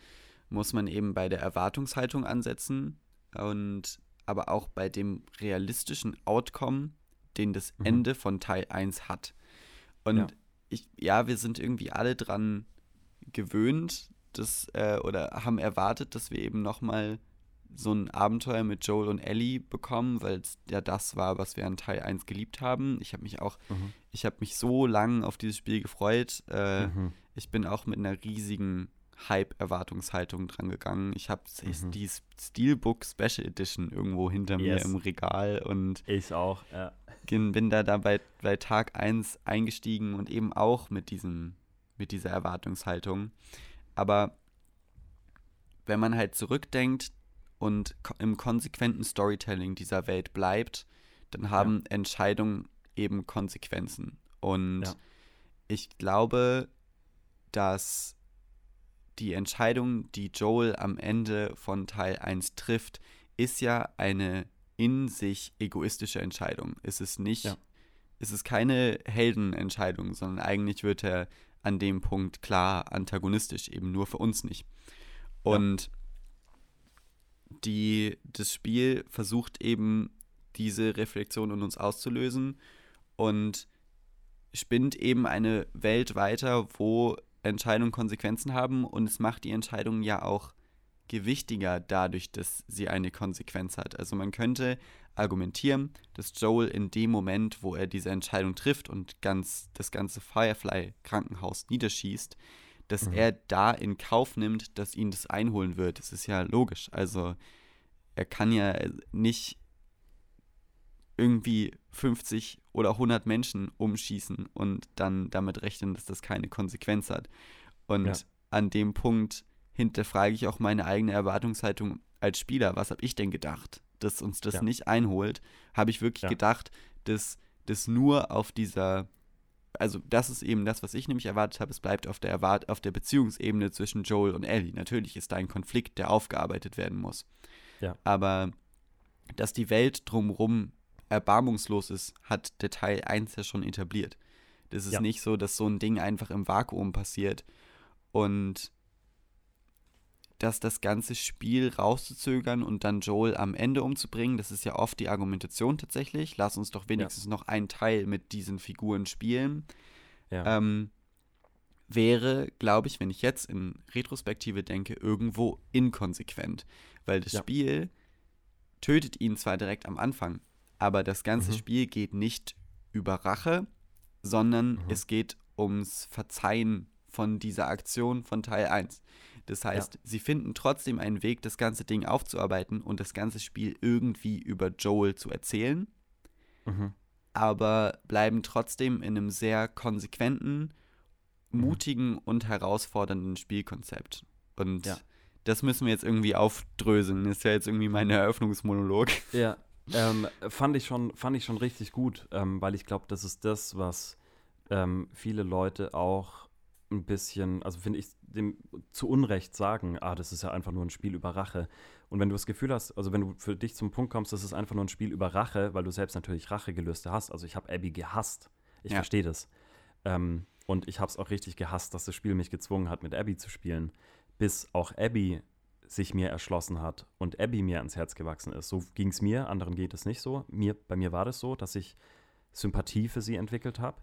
muss man eben bei der Erwartungshaltung ansetzen und aber auch bei dem realistischen Outcome, den das Mhm. Ende von Teil 1 hat. Und Ja. Ich, ja, wir sind irgendwie alle dran gewöhnt, dass, äh, oder haben erwartet, dass wir eben nochmal so ein Abenteuer mit Joel und Ellie bekommen, weil es ja das war, was wir an Teil 1 geliebt haben. Ich habe mich auch, Mhm. ich habe mich so lang auf dieses Spiel gefreut. Äh, Mhm. Ich bin auch mit einer riesigen Hype-Erwartungshaltung dran gegangen. Ich habe Mhm. die Steelbook Special Edition irgendwo hinter mir Yes. im Regal und Ich auch, ja. Bin da, da bei, bei Tag 1 eingestiegen und eben auch mit, diesem, mit dieser Erwartungshaltung. Aber wenn man halt zurückdenkt und im konsequenten Storytelling dieser Welt bleibt, dann haben Entscheidungen eben Konsequenzen. Und Ja. ich glaube, dass die Entscheidung, die Joel am Ende von Teil 1 trifft, ist ja eine in sich egoistische Entscheidung. Es ist nicht, ja. es ist keine Heldenentscheidung, sondern eigentlich wird er an dem Punkt klar antagonistisch, eben nur für uns nicht. Und ja. die, das Spiel versucht eben diese Reflexion in uns auszulösen und spinnt eben eine Welt weiter, wo Entscheidungen Konsequenzen haben und es macht die Entscheidung ja auch gewichtiger dadurch, dass sie eine Konsequenz hat. Also man könnte argumentieren, dass Joel in dem Moment, wo er diese Entscheidung trifft und ganz das ganze Firefly-Krankenhaus niederschießt, dass mhm. er da in Kauf nimmt, dass ihn das einholen wird. Das ist ja logisch. Also er kann ja nicht irgendwie 50 oder 100 Menschen umschießen und dann damit rechnen, dass das keine Konsequenz hat. Und ja. an dem Punkt hinterfrage ich auch meine eigene Erwartungshaltung als Spieler. Was habe ich denn gedacht, dass uns das ja. nicht einholt? Habe ich wirklich ja. gedacht, dass das nur auf dieser, also das ist eben das, was ich nämlich erwartet habe, es bleibt auf der, Erwart auf der Beziehungsebene zwischen Joel und Ellie. Natürlich ist da ein Konflikt, der aufgearbeitet werden muss. Ja. Aber dass die Welt drumherum erbarmungslos ist, hat der Teil 1 ja schon etabliert. Das ist ja. nicht so, dass so ein Ding einfach im Vakuum passiert und dass das ganze Spiel rauszuzögern und dann Joel am Ende umzubringen, das ist ja oft die Argumentation tatsächlich. Lass uns doch wenigstens ja. noch einen Teil mit diesen Figuren spielen. Ja. Ähm, wäre, glaube ich, wenn ich jetzt in Retrospektive denke, irgendwo inkonsequent. Weil das ja. Spiel tötet ihn zwar direkt am Anfang, aber das ganze mhm. Spiel geht nicht über Rache, sondern mhm. es geht ums Verzeihen von dieser Aktion von Teil 1. Das heißt, ja. sie finden trotzdem einen Weg, das ganze Ding aufzuarbeiten und das ganze Spiel irgendwie über Joel zu erzählen, mhm. aber bleiben trotzdem in einem sehr konsequenten, mhm. mutigen und herausfordernden Spielkonzept. Und ja. das müssen wir jetzt irgendwie aufdröseln. Das ist ja jetzt irgendwie mein Eröffnungsmonolog. Ja, ähm, fand, ich schon, fand ich schon richtig gut, ähm, weil ich glaube, das ist das, was ähm, viele Leute auch ein bisschen, also finde ich, dem zu Unrecht sagen, ah, das ist ja einfach nur ein Spiel über Rache. Und wenn du das Gefühl hast, also wenn du für dich zum Punkt kommst, das ist einfach nur ein Spiel über Rache, weil du selbst natürlich Rachegelüste hast. Also ich habe Abby gehasst. Ich ja. verstehe das. Ähm, und ich habe es auch richtig gehasst, dass das Spiel mich gezwungen hat, mit Abby zu spielen. Bis auch Abby sich mir erschlossen hat und Abby mir ans Herz gewachsen ist. So ging es mir, anderen geht es nicht so. Mir, bei mir war das so, dass ich Sympathie für sie entwickelt habe.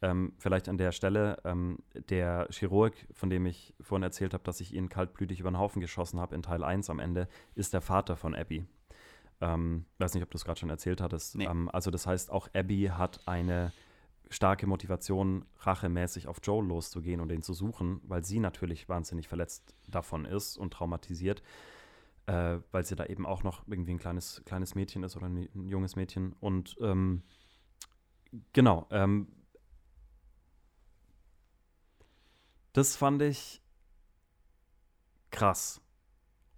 Ähm, vielleicht an der Stelle, ähm, der Chirurg, von dem ich vorhin erzählt habe, dass ich ihn kaltblütig über den Haufen geschossen habe in Teil 1 am Ende, ist der Vater von Abby. Ähm, weiß nicht, ob du es gerade schon erzählt hattest. Nee. Ähm, also das heißt, auch Abby hat eine starke Motivation, rachemäßig auf Joel loszugehen und ihn zu suchen, weil sie natürlich wahnsinnig verletzt davon ist und traumatisiert, äh, weil sie da eben auch noch irgendwie ein kleines, kleines Mädchen ist oder ein, junges Mädchen. Und ähm, genau, ähm, das fand ich krass.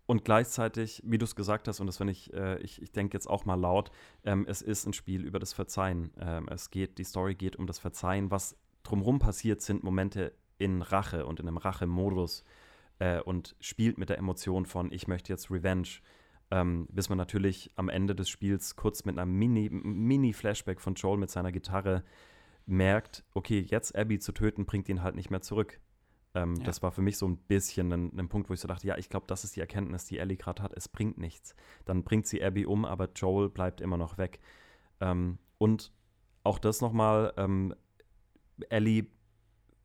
Und gleichzeitig, wie du es gesagt hast, und das finde ich, äh, ich, ich denke jetzt auch mal laut, ähm, es ist ein Spiel über das Verzeihen. Ähm, es geht, die Story geht um das Verzeihen. Was drumherum passiert, sind Momente in Rache und in einem Rache-Modus äh, und spielt mit der Emotion von, ich möchte jetzt Revenge. Ähm, bis man natürlich am Ende des Spiels kurz mit einem Mini-Flashback Mini von Joel mit seiner Gitarre merkt, okay, jetzt Abby zu töten, bringt ihn halt nicht mehr zurück. Ähm, ja. Das war für mich so ein bisschen ein, ein Punkt, wo ich so dachte, ja, ich glaube, das ist die Erkenntnis, die Ellie gerade hat. Es bringt nichts. Dann bringt sie Abby um, aber Joel bleibt immer noch weg. Ähm, und auch das nochmal, ähm, Ellie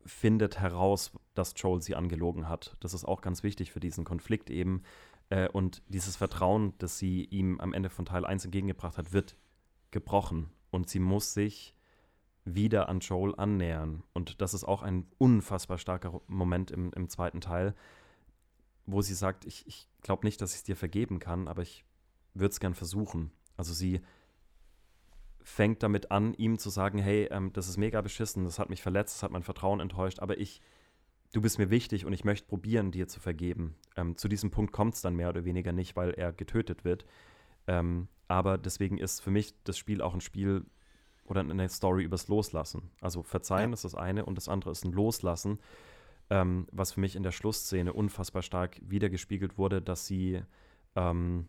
findet heraus, dass Joel sie angelogen hat. Das ist auch ganz wichtig für diesen Konflikt eben. Äh, und dieses Vertrauen, das sie ihm am Ende von Teil 1 entgegengebracht hat, wird gebrochen. Und sie muss sich wieder an Joel annähern. Und das ist auch ein unfassbar starker Moment im, im zweiten Teil, wo sie sagt, ich, ich glaube nicht, dass ich es dir vergeben kann, aber ich würde es gern versuchen. Also sie fängt damit an, ihm zu sagen, hey, ähm, das ist mega beschissen, das hat mich verletzt, das hat mein Vertrauen enttäuscht, aber ich, du bist mir wichtig und ich möchte probieren, dir zu vergeben. Ähm, zu diesem Punkt kommt es dann mehr oder weniger nicht, weil er getötet wird. Ähm, aber deswegen ist für mich das Spiel auch ein Spiel oder eine Story übers Loslassen. Also Verzeihen ja. ist das eine und das andere ist ein Loslassen, ähm, was für mich in der Schlussszene unfassbar stark wiedergespiegelt wurde, dass sie ähm,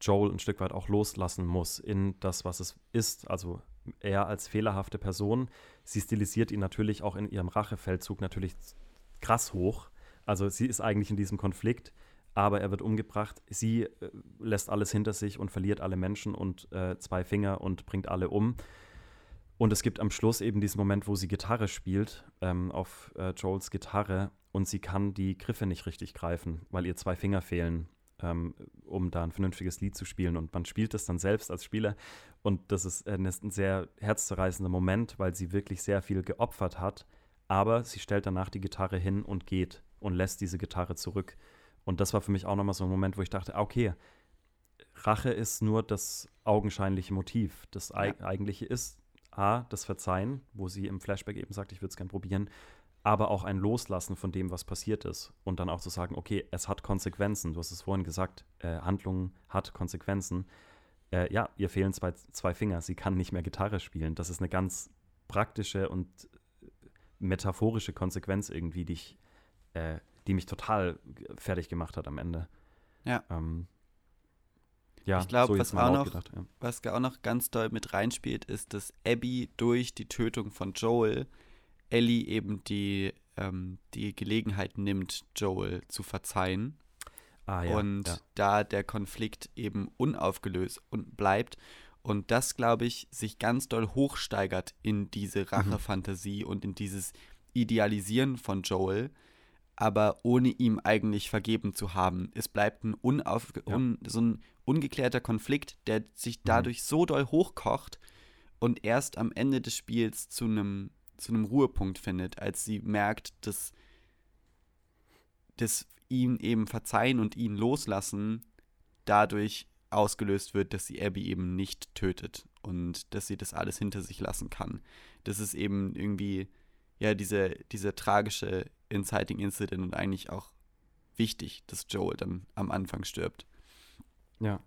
Joel ein Stück weit auch loslassen muss in das, was es ist. Also er als fehlerhafte Person, sie stilisiert ihn natürlich auch in ihrem Rachefeldzug natürlich krass hoch. Also sie ist eigentlich in diesem Konflikt, aber er wird umgebracht. Sie äh, lässt alles hinter sich und verliert alle Menschen und äh, zwei Finger und bringt alle um. Und es gibt am Schluss eben diesen Moment, wo sie Gitarre spielt, ähm, auf äh, Joels Gitarre, und sie kann die Griffe nicht richtig greifen, weil ihr zwei Finger fehlen, ähm, um da ein vernünftiges Lied zu spielen. Und man spielt das dann selbst als Spieler. Und das ist äh, ein sehr herzzerreißender Moment, weil sie wirklich sehr viel geopfert hat. Aber sie stellt danach die Gitarre hin und geht und lässt diese Gitarre zurück. Und das war für mich auch nochmal so ein Moment, wo ich dachte, okay, Rache ist nur das augenscheinliche Motiv. Das ja. eigentliche ist A, das Verzeihen, wo sie im Flashback eben sagt, ich würde es gern probieren, aber auch ein Loslassen von dem, was passiert ist. Und dann auch zu sagen, okay, es hat Konsequenzen. Du hast es vorhin gesagt, äh, Handlung hat Konsequenzen. Äh, ja, ihr fehlen zwei, zwei Finger, sie kann nicht mehr Gitarre spielen. Das ist eine ganz praktische und metaphorische Konsequenz irgendwie, die, ich, äh, die mich total fertig gemacht hat am Ende. Ja. Ähm, ja, ich glaube, so was, auch noch, gedacht, ja. was auch noch ganz doll mit reinspielt, ist, dass Abby durch die Tötung von Joel Ellie eben die, ähm, die Gelegenheit nimmt, Joel zu verzeihen. Ah, ja, und ja. da der Konflikt eben unaufgelöst und bleibt und das, glaube ich, sich ganz doll hochsteigert in diese mhm. Rachefantasie mhm. und in dieses Idealisieren von Joel, aber ohne ihm eigentlich vergeben zu haben. Es bleibt ein, unauf, ja. un, so ein ungeklärter Konflikt, der sich mhm. dadurch mhm. so doll hochkocht und erst am Ende des Spiels zu einem zu einem Ruhepunkt findet, als sie merkt, dass, dass ihn eben verzeihen und ihn loslassen dadurch ausgelöst wird, dass sie Abby eben nicht tötet und dass sie das alles hinter sich lassen kann. Das ist eben irgendwie, ja, diese, diese tragische Inciting Incident und eigentlich auch wichtig, dass Joel dann am Anfang stirbt. Ja.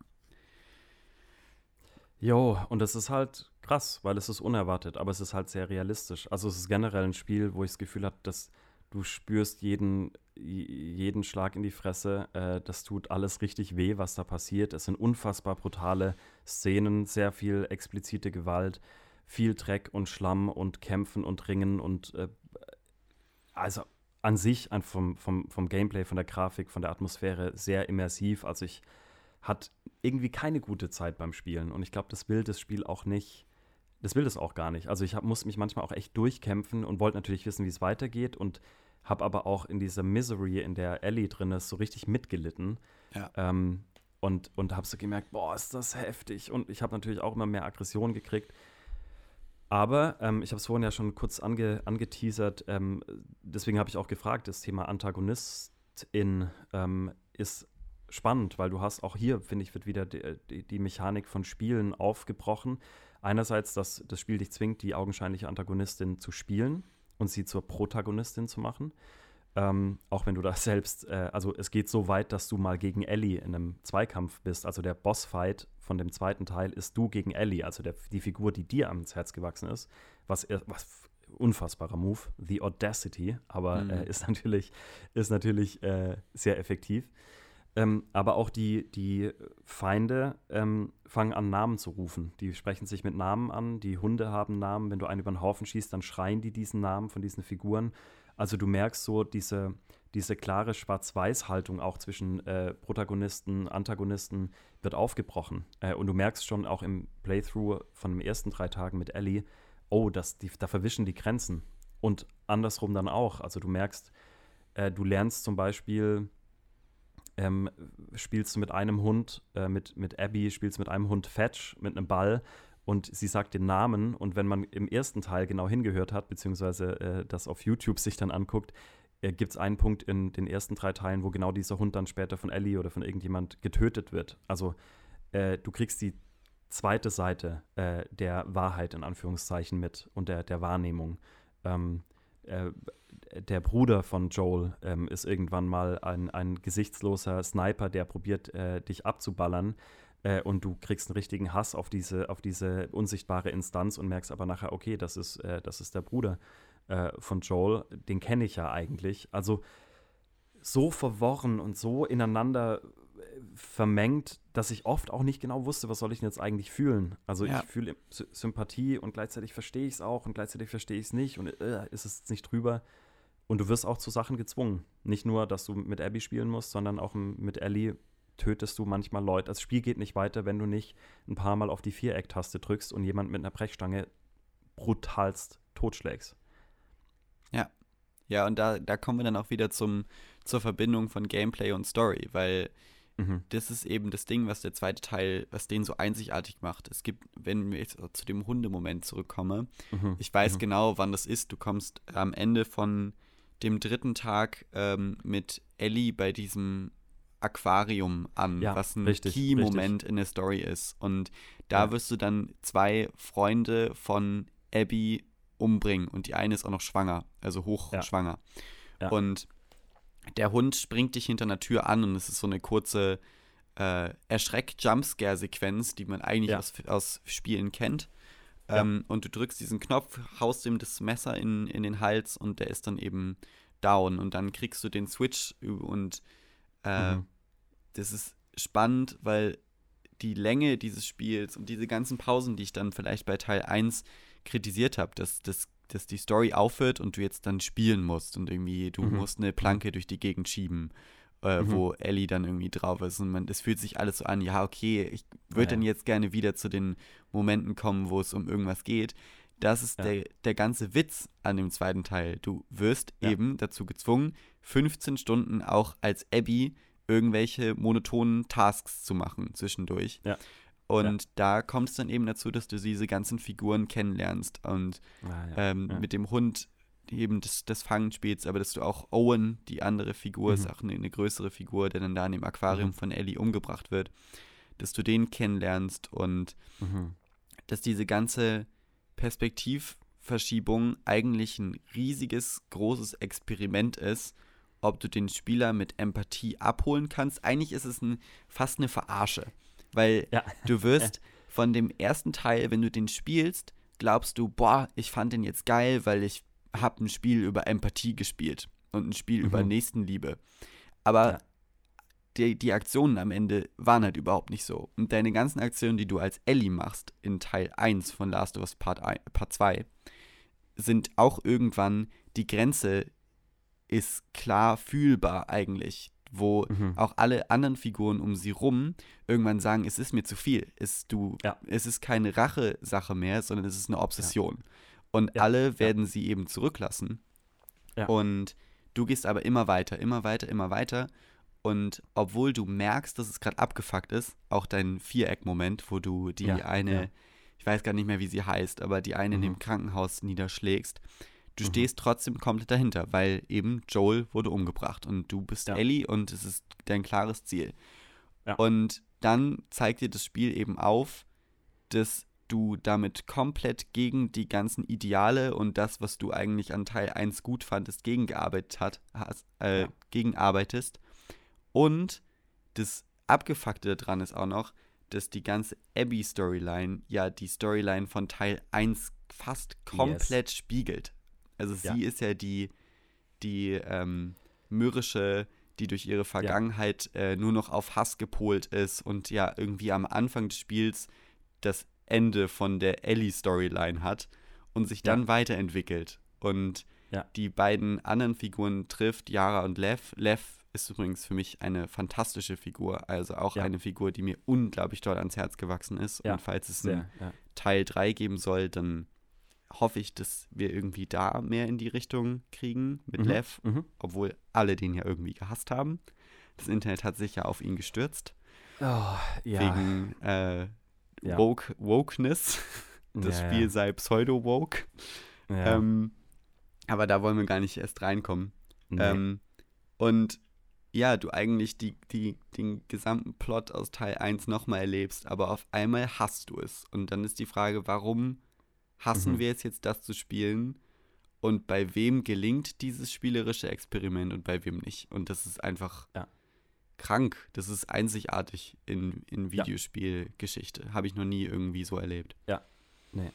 Jo, und das ist halt krass, weil es ist unerwartet, aber es ist halt sehr realistisch. Also es ist generell ein Spiel, wo ich das Gefühl habe, dass du spürst jeden, jeden Schlag in die Fresse. Äh, das tut alles richtig weh, was da passiert. Es sind unfassbar brutale Szenen, sehr viel explizite Gewalt, viel Dreck und Schlamm und Kämpfen und Ringen und äh, also an sich vom, vom, vom Gameplay, von der Grafik, von der Atmosphäre sehr immersiv. Also ich hatte irgendwie keine gute Zeit beim Spielen und ich glaube, das will das Spiel auch nicht das will das auch gar nicht. Also ich hab, muss mich manchmal auch echt durchkämpfen und wollte natürlich wissen, wie es weitergeht und habe aber auch in dieser Misery, in der Ellie drin ist, so richtig mitgelitten. Ja. Ähm, und und habe so gemerkt, boah, ist das heftig. Und ich habe natürlich auch immer mehr Aggression gekriegt. Aber ähm, ich habe es vorhin ja schon kurz ange, angeteasert, ähm, deswegen habe ich auch gefragt, das Thema Antagonistin ähm, ist spannend, weil du hast auch hier, finde ich, wird wieder die, die, die Mechanik von Spielen aufgebrochen einerseits, dass das Spiel dich zwingt, die augenscheinliche Antagonistin zu spielen und sie zur Protagonistin zu machen. Ähm, auch wenn du da selbst, äh, also es geht so weit, dass du mal gegen Ellie in einem Zweikampf bist. Also der Bossfight von dem zweiten Teil ist du gegen Ellie, also der, die Figur, die dir ans Herz gewachsen ist. Was, was unfassbarer Move, The Audacity, aber mhm. äh, ist natürlich, ist natürlich äh, sehr effektiv. Ähm, aber auch die, die Feinde ähm, fangen an, Namen zu rufen. Die sprechen sich mit Namen an. Die Hunde haben Namen. Wenn du einen über den Haufen schießt, dann schreien die diesen Namen von diesen Figuren. Also du merkst so diese, diese klare Schwarz-Weiß-Haltung auch zwischen äh, Protagonisten, Antagonisten wird aufgebrochen. Äh, und du merkst schon auch im Playthrough von den ersten drei Tagen mit Ellie, oh, das, die, da verwischen die Grenzen. Und andersrum dann auch. Also du merkst, äh, du lernst zum Beispiel ähm, spielst du mit einem Hund, äh, mit, mit Abby, spielst mit einem Hund Fetch, mit einem Ball und sie sagt den Namen und wenn man im ersten Teil genau hingehört hat, beziehungsweise äh, das auf YouTube sich dann anguckt, äh, gibt es einen Punkt in den ersten drei Teilen, wo genau dieser Hund dann später von Ellie oder von irgendjemand getötet wird. Also äh, du kriegst die zweite Seite äh, der Wahrheit in Anführungszeichen mit und der, der Wahrnehmung. Ähm, äh, der Bruder von Joel ähm, ist irgendwann mal ein, ein gesichtsloser Sniper, der probiert, äh, dich abzuballern. Äh, und du kriegst einen richtigen Hass auf diese, auf diese unsichtbare Instanz und merkst aber nachher, okay, das ist, äh, das ist der Bruder äh, von Joel, den kenne ich ja eigentlich. Also so verworren und so ineinander äh, vermengt, dass ich oft auch nicht genau wusste, was soll ich denn jetzt eigentlich fühlen. Also ja. ich fühle Sympathie und gleichzeitig verstehe ich es auch und gleichzeitig verstehe ich es nicht und äh, ist es nicht drüber. Und du wirst auch zu Sachen gezwungen. Nicht nur, dass du mit Abby spielen musst, sondern auch mit Ellie tötest du manchmal Leute. Das Spiel geht nicht weiter, wenn du nicht ein paar Mal auf die Viereck-Taste drückst und jemand mit einer Brechstange brutalst totschlägst. Ja. Ja, und da, da kommen wir dann auch wieder zum, zur Verbindung von Gameplay und Story, weil mhm. das ist eben das Ding, was der zweite Teil, was den so einzigartig macht. Es gibt, wenn jetzt zu dem Hundemoment zurückkommen, mhm. ich weiß mhm. genau, wann das ist. Du kommst am Ende von dem dritten Tag ähm, mit Ellie bei diesem Aquarium an, ja, was ein Key-Moment in der Story ist. Und da ja. wirst du dann zwei Freunde von Abby umbringen und die eine ist auch noch schwanger, also hochschwanger. Ja. Und der Hund springt dich hinter einer Tür an und es ist so eine kurze äh, Erschreck-Jumpscare-Sequenz, die man eigentlich aus, aus Spielen kennt. Ähm, und du drückst diesen Knopf, haust ihm das Messer in, in den Hals und der ist dann eben down. Und dann kriegst du den Switch und äh, mhm. Das ist spannend, weil die Länge dieses Spiels und diese ganzen Pausen, die ich dann vielleicht bei Teil 1 kritisiert habe, dass, dass, dass die Story aufhört und du jetzt dann spielen musst und irgendwie, du mhm. musst eine Planke durch die Gegend schieben, äh, mhm. wo Ellie dann irgendwie drauf ist. Und man, das fühlt sich alles so an, ja, okay, ich würde ja, dann jetzt gerne wieder zu den Momenten kommen, wo es um irgendwas geht. Das ist ja. der, der ganze Witz an dem zweiten Teil. Du wirst ja. eben dazu gezwungen, 15 Stunden auch als Abby irgendwelche monotonen Tasks zu machen zwischendurch. Ja. Und ja. da kommt es dann eben dazu, dass du diese ganzen Figuren kennenlernst und ah, ja. Ähm, ja. mit dem Hund eben das, das Fangen spielst, aber dass du auch Owen, die andere Figur, mhm. ist auch eine, eine, größere Figur, der dann da in dem Aquarium mhm. von Ellie umgebracht wird, dass du den kennenlernst und mhm. dass diese ganze Perspektivverschiebung eigentlich ein riesiges, großes Experiment ist, ob du den Spieler mit Empathie abholen kannst. Eigentlich ist es ein, fast eine Verarsche, weil ja. du wirst von dem ersten Teil, wenn du den spielst, glaubst du, boah, ich fand den jetzt geil, weil ich habe ein Spiel über Empathie gespielt und ein Spiel mhm. über Nächstenliebe. Aber ja. Die, die Aktionen am Ende waren halt überhaupt nicht so. Und deine ganzen Aktionen, die du als Ellie machst in Teil 1 von Last of Us Part, 1, Part 2, sind auch irgendwann die Grenze, ist klar fühlbar eigentlich, wo mhm. auch alle anderen Figuren um sie rum irgendwann sagen, es ist mir zu viel. Es, du, ja. es ist keine Rache-Sache mehr, sondern es ist eine Obsession. Ja. Und ja. alle werden sie eben zurücklassen. Und du gehst aber immer weiter, immer weiter, immer weiter. Und obwohl du merkst, dass es gerade abgefuckt ist, auch dein Viereck-Moment, wo du die eine, ich weiß gar nicht mehr, wie sie heißt, aber die eine mhm. in dem Krankenhaus niederschlägst, du mhm. stehst trotzdem komplett dahinter, weil eben Joel wurde umgebracht und du bist ja. Ellie und es ist dein klares Ziel. Ja. Und dann zeigt dir das Spiel eben auf, dass du damit komplett gegen die ganzen Ideale und das, was du eigentlich an Teil 1 gut fandest, gegengearbeitet hat, hast, äh, ja. gegenarbeitest. Und das Abgefuckte daran ist auch noch, dass die ganze Abby-Storyline ja die Storyline von Teil 1 fast komplett yes. spiegelt. Also ja. sie ist ja die, die ähm, mürrische, die durch ihre Vergangenheit ja. äh, nur noch auf Hass gepolt ist und ja irgendwie am Anfang des Spiels das Ende von der Ellie-Storyline hat und sich dann ja. weiterentwickelt. Und die beiden anderen Figuren trifft, Yara und Lev. Lev ist übrigens für mich eine fantastische Figur, also auch eine Figur, die mir unglaublich toll ans Herz gewachsen ist. Und falls es einen Teil 3 geben soll, dann hoffe ich, dass wir irgendwie da mehr in die Richtung kriegen mit mhm. Lev, mhm. obwohl alle den ja irgendwie gehasst haben. Das Internet hat sich ja auf ihn gestürzt. Oh, ja. Wegen äh, ja. Woke, Wokeness. Das ja, Spiel ja. sei pseudo-woke. Ähm, aber da wollen wir gar nicht erst reinkommen. Nee. Ähm, und ja, du eigentlich die, die, den gesamten Plot aus Teil 1 nochmal erlebst, aber auf einmal hast du es. Und dann ist die Frage, warum hassen mhm. wir es jetzt, das zu spielen? Und bei wem gelingt dieses spielerische Experiment und bei wem nicht? Und das ist einfach. Ja. krank. Das ist einzigartig in, in Videospielgeschichte. Habe ich noch nie irgendwie so erlebt. Ja, nee.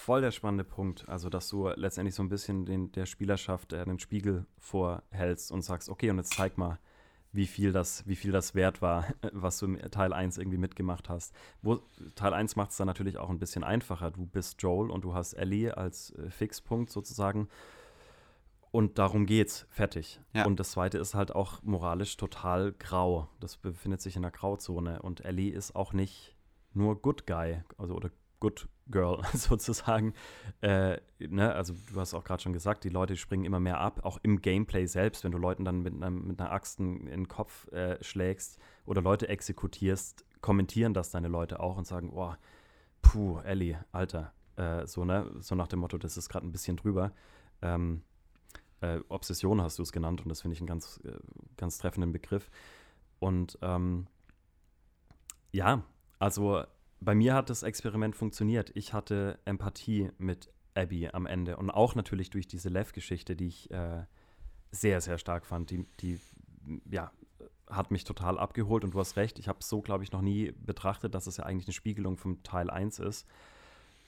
Voll der spannende Punkt. Also, dass du letztendlich so ein bisschen den, der Spielerschaft äh, den Spiegel vorhältst und sagst, okay, und jetzt zeig mal, wie viel das, wie viel das wert war, was du im Teil 1 irgendwie mitgemacht hast. Wo, Teil 1 macht es dann natürlich auch ein bisschen einfacher. Du bist Joel und du hast Ellie als äh, Fixpunkt sozusagen. Und darum geht's. Fertig. Ja. Und das zweite ist halt auch moralisch total grau. Das befindet sich in der Grauzone. Und Ellie ist auch nicht nur Good Guy, also oder Good Girl sozusagen. Äh, ne? Also du hast auch gerade schon gesagt, die Leute springen immer mehr ab, auch im Gameplay selbst, wenn du Leuten dann mit, einer, mit einer Axt in den Kopf äh, schlägst oder Leute exekutierst, kommentieren das deine Leute auch und sagen, oh, puh, Ellie, Alter. Äh, so, ne? So nach dem Motto, das ist gerade ein bisschen drüber. Ähm, äh, Obsession hast du es genannt und das finde ich einen ganz, äh, ganz treffenden Begriff. Und ähm, ja, also bei mir hat das Experiment funktioniert. Ich hatte Empathie mit Abby am Ende und auch natürlich durch diese Lev-Geschichte, die ich äh, sehr, sehr stark fand. Die, die, ja, hat mich total abgeholt und du hast recht, ich habe es so, glaube ich, noch nie betrachtet, dass es ja eigentlich eine Spiegelung vom Teil 1 ist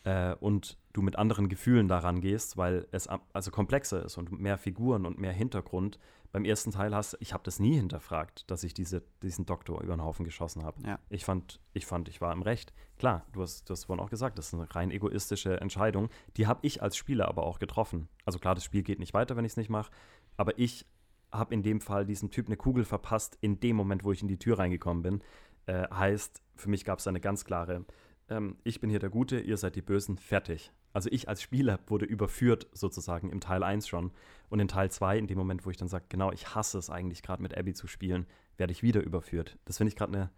äh, und du mit anderen Gefühlen daran gehst, weil es also komplexer ist und mehr Figuren und mehr Hintergrund. Beim ersten Teil hast ich habe das nie hinterfragt, dass ich diese, diesen Doktor über den Haufen geschossen habe. Ja. Ich, fand, ich fand, ich war im Recht. Klar, du hast das vorhin auch gesagt, das ist eine rein egoistische Entscheidung. Die habe ich als Spieler aber auch getroffen. Also klar, das Spiel geht nicht weiter, wenn ich es nicht mache, aber ich habe in dem Fall diesem Typ eine Kugel verpasst, in dem Moment, wo ich in die Tür reingekommen bin. Äh, heißt, für mich gab es eine ganz klare ähm, ich bin hier der Gute, ihr seid die Bösen, fertig. Also ich als Spieler wurde überführt sozusagen im Teil 1 schon. Und in Teil 2, in dem Moment, wo ich dann sage, genau, ich hasse es eigentlich gerade mit Abby zu spielen, werde ich wieder überführt. Das finde ich gerade eine,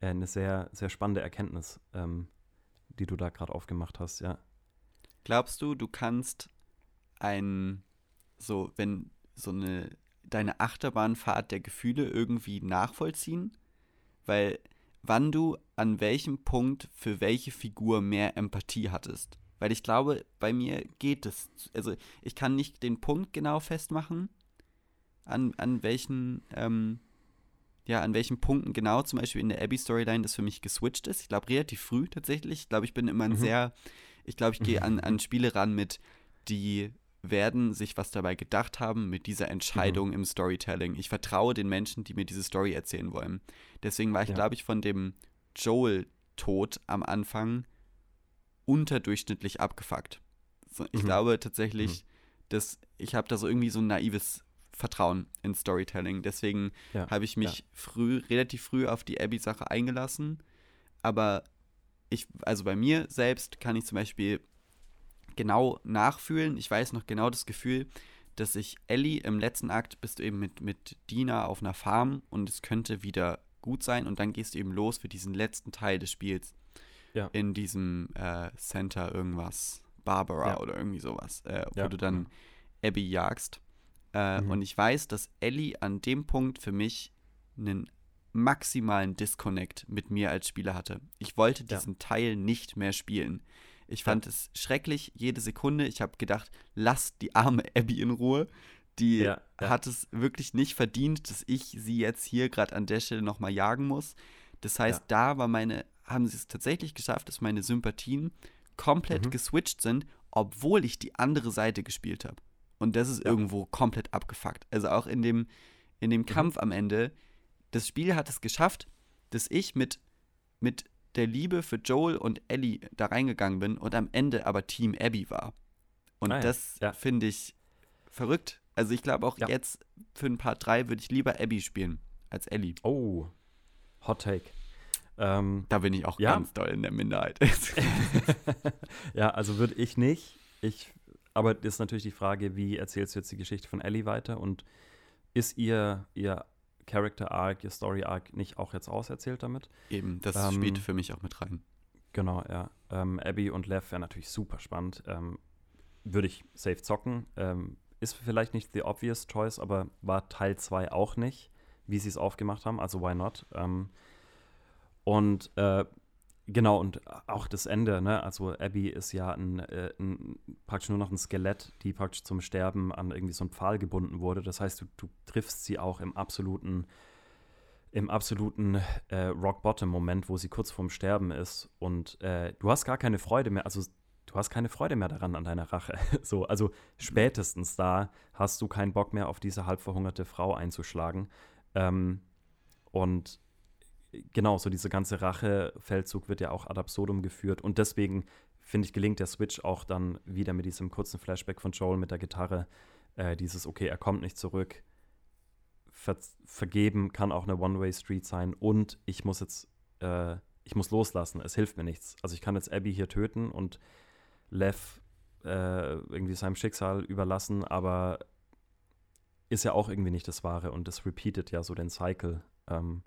äh, eine sehr, sehr spannende Erkenntnis, ähm, die du da gerade aufgemacht hast, ja. Glaubst du, du kannst ein, so, wenn so eine, deine Achterbahnfahrt der Gefühle irgendwie nachvollziehen? Weil wann du an welchem Punkt für welche Figur mehr Empathie hattest. Weil ich glaube, bei mir geht es. Also ich kann nicht den Punkt genau festmachen, an, an welchen, ähm, ja, an welchen Punkten genau, zum Beispiel in der Abby-Storyline, das für mich geswitcht ist. Ich glaube, relativ früh tatsächlich. Ich glaube, ich bin immer ein mhm. sehr, ich glaube, ich gehe an, an Spiele ran mit, die werden sich was dabei gedacht haben mit dieser Entscheidung mhm. im Storytelling. Ich vertraue den Menschen, die mir diese Story erzählen wollen. Deswegen war ich, ja. glaube ich, von dem Joel-Tod am Anfang unterdurchschnittlich abgefuckt. Ich mhm. glaube tatsächlich, mhm. dass ich habe da so irgendwie so ein naives Vertrauen in Storytelling. Deswegen ja. habe ich mich ja. früh, relativ früh auf die Abby-Sache eingelassen. Aber ich, also bei mir selbst kann ich zum Beispiel genau nachfühlen. Ich weiß noch genau das Gefühl, dass ich Ellie im letzten Akt bist du eben mit, mit Dina auf einer Farm und es könnte wieder gut sein und dann gehst du eben los für diesen letzten Teil des Spiels. Ja. In diesem äh, Center irgendwas, Barbara ja. oder irgendwie sowas, äh, wo ja. du dann Abby jagst. Äh, mhm. Und ich weiß, dass Ellie an dem Punkt für mich einen maximalen Disconnect mit mir als Spieler hatte. Ich wollte diesen Teil nicht mehr spielen. Ich fand ja. es schrecklich, jede Sekunde. Ich habe gedacht, lass die arme Abby in Ruhe. Die ja, ja. hat es wirklich nicht verdient, dass ich sie jetzt hier gerade an der Stelle nochmal jagen muss. Das heißt, da war meine, haben sie es tatsächlich geschafft, dass meine Sympathien komplett mhm. geswitcht sind, obwohl ich die andere Seite gespielt habe. Und das ist irgendwo komplett abgefuckt. Also auch in dem, in dem mhm. Kampf am Ende, das Spiel hat es geschafft, dass ich mit, mit der Liebe für Joel und Ellie da reingegangen bin und am Ende aber Team Abby war. Und ah, ja. das ja. finde ich verrückt. Also ich glaube auch ja. jetzt für ein Part 3 würde ich lieber Abby spielen als Ellie. Oh, Hot Take. Ähm, da bin ich auch ganz doll in der Minderheit. ja, also würde ich nicht. Ich, aber ist natürlich die Frage, wie erzählst du jetzt die Geschichte von Ellie weiter und ist ihr, ihr Character Arc, ihr Story Arc nicht auch jetzt auserzählt damit. Eben, das ähm, spielt für mich auch mit rein. Genau, ja. Ähm, Abby und Lev wäre natürlich super spannend. Ähm, Würde ich safe zocken. Ähm, ist vielleicht nicht the obvious choice, aber war Teil 2 auch nicht, wie sie es aufgemacht haben. Also why not? Und äh, Genau, und auch das Ende, ne? Also Abby ist ja ein, äh, ein, praktisch nur noch ein Skelett, die praktisch zum Sterben an irgendwie so einen Pfahl gebunden wurde. Das heißt, du, du triffst sie auch im absoluten, im absoluten äh, Rock-Bottom-Moment, wo sie kurz vorm Sterben ist und äh, du hast gar keine Freude mehr, also du hast keine Freude mehr daran an deiner Rache. so, also spätestens da hast du keinen Bock mehr auf diese halb verhungerte Frau einzuschlagen. Ähm, und genau, so diese ganze Rache-Feldzug wird ja auch ad absurdum geführt und deswegen finde ich, gelingt der Switch auch dann wieder mit diesem kurzen Flashback von Joel mit der Gitarre. Äh, dieses, okay, er kommt nicht zurück. Ver vergeben kann auch eine One-Way-Street sein und ich muss jetzt, äh, ich muss loslassen. Es hilft mir nichts. Also ich kann jetzt Abby hier töten und Lev äh, irgendwie seinem Schicksal überlassen, aber ist ja auch irgendwie nicht das Wahre und das repeatet ja so den Cycle. Ähm,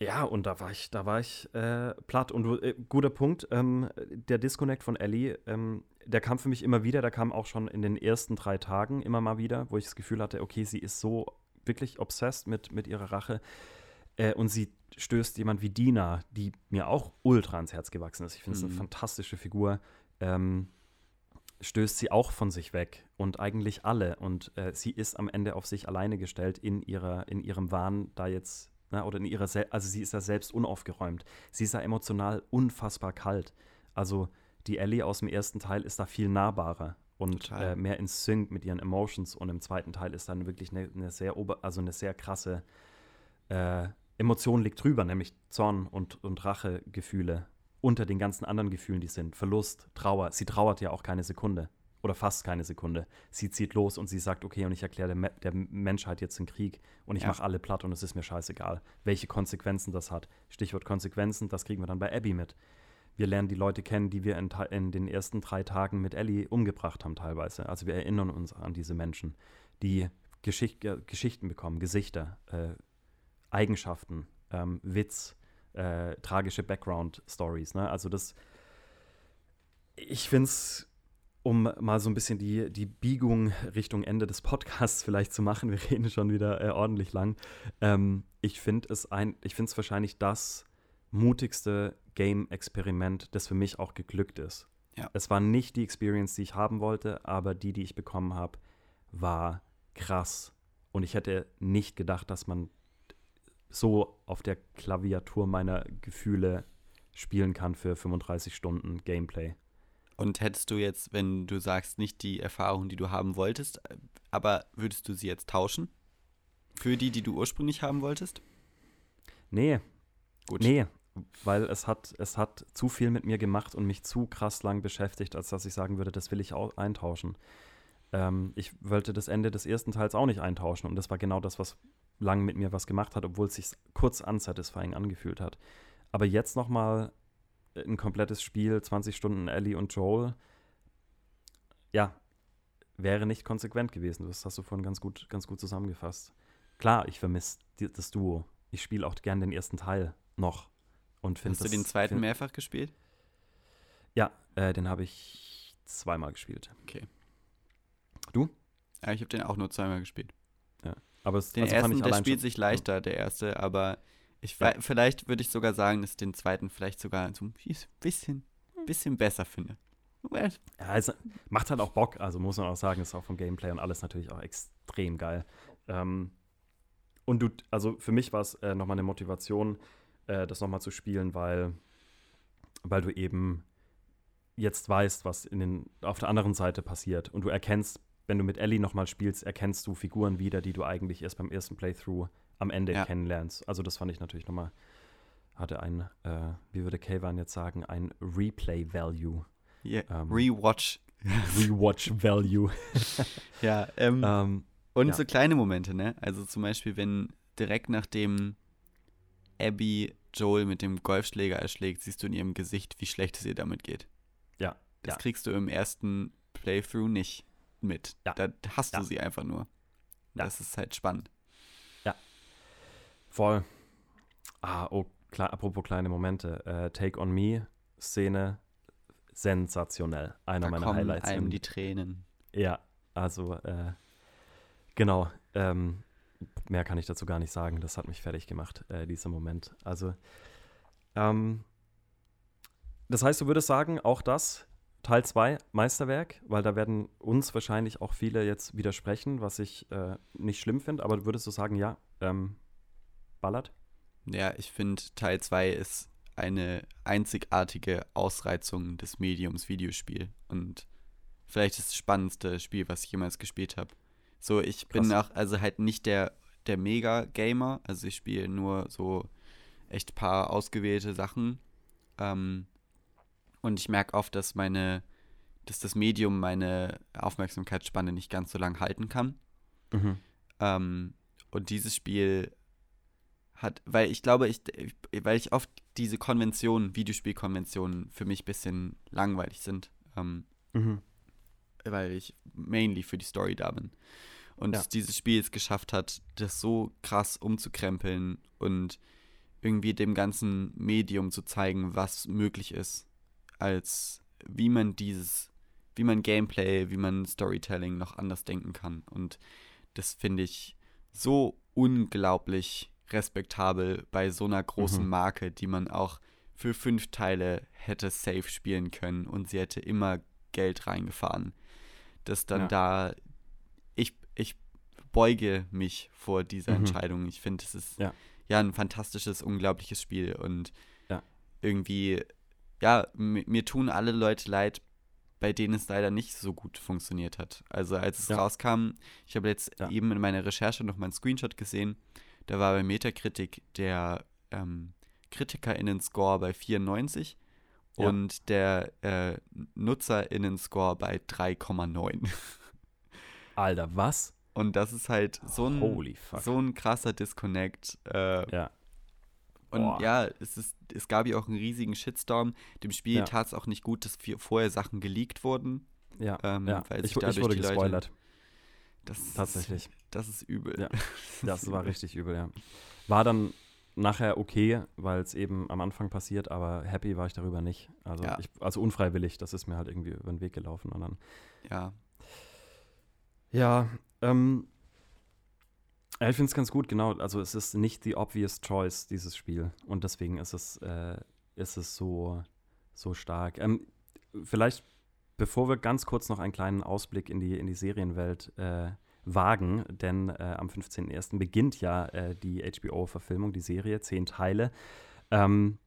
ja, und da war ich, da war ich äh, platt. Und äh, guter Punkt, ähm, der Disconnect von Ellie, ähm, der kam für mich immer wieder, der kam auch schon in den ersten drei Tagen immer mal wieder, wo ich das Gefühl hatte, okay, sie ist so wirklich obsessed mit, mit ihrer Rache. Äh, und sie stößt jemand wie Dina, die mir auch ultra ans Herz gewachsen ist. Ich finde es mhm. eine fantastische Figur. Ähm, stößt sie auch von sich weg und eigentlich alle. Und äh, sie ist am Ende auf sich alleine gestellt in, ihrer, in ihrem Wahn, da jetzt Ne, oder in ihrer, Sel also sie ist ja selbst unaufgeräumt. Sie ist ja emotional unfassbar kalt. Also die Ellie aus dem ersten Teil ist da viel nahbarer und äh, mehr in Sync mit ihren Emotions. Und im zweiten Teil ist dann wirklich eine, eine sehr ober, also eine sehr krasse äh, Emotion liegt drüber, nämlich Zorn und, und Rachegefühle unter den ganzen anderen Gefühlen, die sind. Verlust, Trauer. Sie trauert ja auch keine Sekunde oder fast keine Sekunde. Sie zieht los und sie sagt, okay, und ich erkläre der, der, Menschheit jetzt den Krieg und ich ja. mache alle platt und es ist mir scheißegal, welche Konsequenzen das hat. Stichwort Konsequenzen, das kriegen wir dann bei Abby mit. Wir lernen die Leute kennen, die wir in, in den ersten drei Tagen mit Ellie umgebracht haben teilweise. Also wir erinnern uns an diese Menschen, die Geschicht, Geschichten bekommen, Gesichter, äh, Eigenschaften, ähm, Witz, äh, tragische Background-Stories. Ne? Also das, ich finde es um mal so ein bisschen die, die Biegung Richtung Ende des Podcasts vielleicht zu machen, wir reden schon wieder äh, ordentlich lang. Ähm, ich finde es ein, ich finde es wahrscheinlich das mutigste Game-Experiment, das für mich auch geglückt ist. Ja. Es war nicht die Experience, die ich haben wollte, aber die, die ich bekommen habe, war krass. Und ich hätte nicht gedacht, dass man so auf der Klaviatur meiner Gefühle spielen kann für 35 Stunden Gameplay. Und hättest du jetzt, wenn du sagst, nicht die Erfahrung, die du haben wolltest, aber würdest du sie jetzt tauschen? Für die, die du ursprünglich haben wolltest? Nee. Gut. Nee, weil es hat, es hat zu viel mit mir gemacht und mich zu krass lang beschäftigt, als dass ich sagen würde, das will ich auch eintauschen. Ähm, ich wollte das Ende des ersten Teils auch nicht eintauschen und das war genau das, was lang mit mir was gemacht hat, obwohl es sich kurz unsatisfying angefühlt hat. Aber jetzt nochmal ein komplettes Spiel, 20 Stunden Ellie und Joel, ja, wäre nicht konsequent gewesen. Das hast du vorhin ganz gut, ganz gut zusammengefasst. Klar, ich vermisse das Duo. Ich spiele auch gern den ersten Teil noch. Und Hast du den zweiten find, mehrfach gespielt? Ja, äh, den habe ich zweimal gespielt. Okay. Du? Ja, ich habe den auch nur zweimal gespielt. Ja. Aber es, den also ersten, der spielt sich leichter, der erste, aber ich ja. vielleicht würde ich sogar sagen, dass ich den zweiten vielleicht sogar so ein bisschen, bisschen besser finde. Ja, es macht halt auch Bock, also muss man auch sagen, ist auch vom Gameplay und alles natürlich auch extrem geil. Ähm, und du, also für mich war es äh, nochmal eine Motivation, äh, das nochmal zu spielen, weil, weil du eben jetzt weißt, was in den, auf der anderen Seite passiert. Und du erkennst, wenn du mit Ellie nochmal spielst, erkennst du Figuren wieder, die du eigentlich erst beim ersten Playthrough am Ende ja. kennenlernst. Also das fand ich natürlich nochmal, hatte ein, äh, wie würde Kayvan jetzt sagen, ein Replay-Value. Yeah. Ähm, Rewatch. Rewatch-Value. ja, ähm, ähm, und ja. so kleine Momente, ne? Also zum Beispiel, wenn direkt nachdem Abby Joel mit dem Golfschläger erschlägt, siehst du in ihrem Gesicht, wie schlecht es ihr damit geht. Ja. Das ja. kriegst du im ersten Playthrough nicht mit. Ja. Da hast du sie einfach nur. Das ist halt spannend. Voll. Ah, oh, klar, apropos kleine Momente. Äh, Take on Me, Szene, sensationell. Einer da meiner kommen Highlights. Einem die Tränen. Ja, also, äh, genau. Ähm, mehr kann ich dazu gar nicht sagen. Das hat mich fertig gemacht, äh, dieser Moment. Also, ähm, das heißt, du würdest sagen, auch das Teil 2 Meisterwerk, weil da werden uns wahrscheinlich auch viele jetzt widersprechen, was ich äh, nicht schlimm finde, aber würdest du sagen, ja, ähm, ballert. Ja, ich finde, Teil 2 ist eine einzigartige Ausreizung des Mediums Videospiel und vielleicht das spannendste Spiel, was ich jemals gespielt habe. So, ich bin auch, also halt nicht der, der Mega-Gamer, also ich spiele nur so echt paar ausgewählte Sachen. Ähm, und ich merke oft, dass meine, dass das Medium meine Aufmerksamkeitsspanne nicht ganz so lang halten kann. Mhm. Ähm, und dieses Spiel hat, weil ich glaube, ich, weil ich oft diese Konventionen, Videospielkonventionen für mich ein bisschen langweilig sind. Ähm, mhm. Weil ich mainly für die Story da bin. Und ja. dass dieses Spiel es geschafft hat, das so krass umzukrempeln und irgendwie dem ganzen Medium zu zeigen, was möglich ist, als wie man dieses, wie man Gameplay, wie man Storytelling noch anders denken kann. Und das finde ich so unglaublich respektabel bei so einer großen mhm. Marke, die man auch für fünf Teile hätte safe spielen können und sie hätte immer Geld reingefahren. Dass dann ja. da, ich, ich beuge mich vor dieser mhm. Entscheidung. Ich finde, es ist ja. ja. ein fantastisches, unglaubliches Spiel und ja. irgendwie, ja, mir tun alle Leute leid, bei denen es leider nicht so gut funktioniert hat. Also als es rauskam, ich habe jetzt eben in meiner Recherche noch mal einen Screenshot gesehen, da war bei Metacritic der ähm, KritikerInnen-Score bei 94 ja. und der äh, NutzerInnen-Score bei 3,9. Alter, was? Und das ist halt so ein, so ein krasser Disconnect. Äh, ja. Und Boah. ja, es, ist, es gab ja auch einen riesigen Shitstorm. Dem Spiel ja. tat es auch nicht gut, dass vorher Sachen geleakt wurden. Ja, ähm, ja. Weil ich, ich wurde gespoilert. Leute, das Tatsächlich. Ist, das ist übel. Ja, das war richtig übel, ja. War dann nachher okay, weil es eben am Anfang passiert, aber happy war ich darüber nicht. Also, ja. ich, also unfreiwillig, das ist mir halt irgendwie über den Weg gelaufen. Und dann, ja. Ja, ähm, ja, ich finde es ganz gut, genau. Also es ist nicht die obvious choice, dieses Spiel. Und deswegen ist es, äh, ist es so, so stark. Ähm, vielleicht Bevor wir ganz kurz noch einen kleinen Ausblick in die, in die Serienwelt äh, wagen, denn äh, am 15.01. beginnt ja äh, die HBO-Verfilmung, die Serie, zehn Teile. Ähm,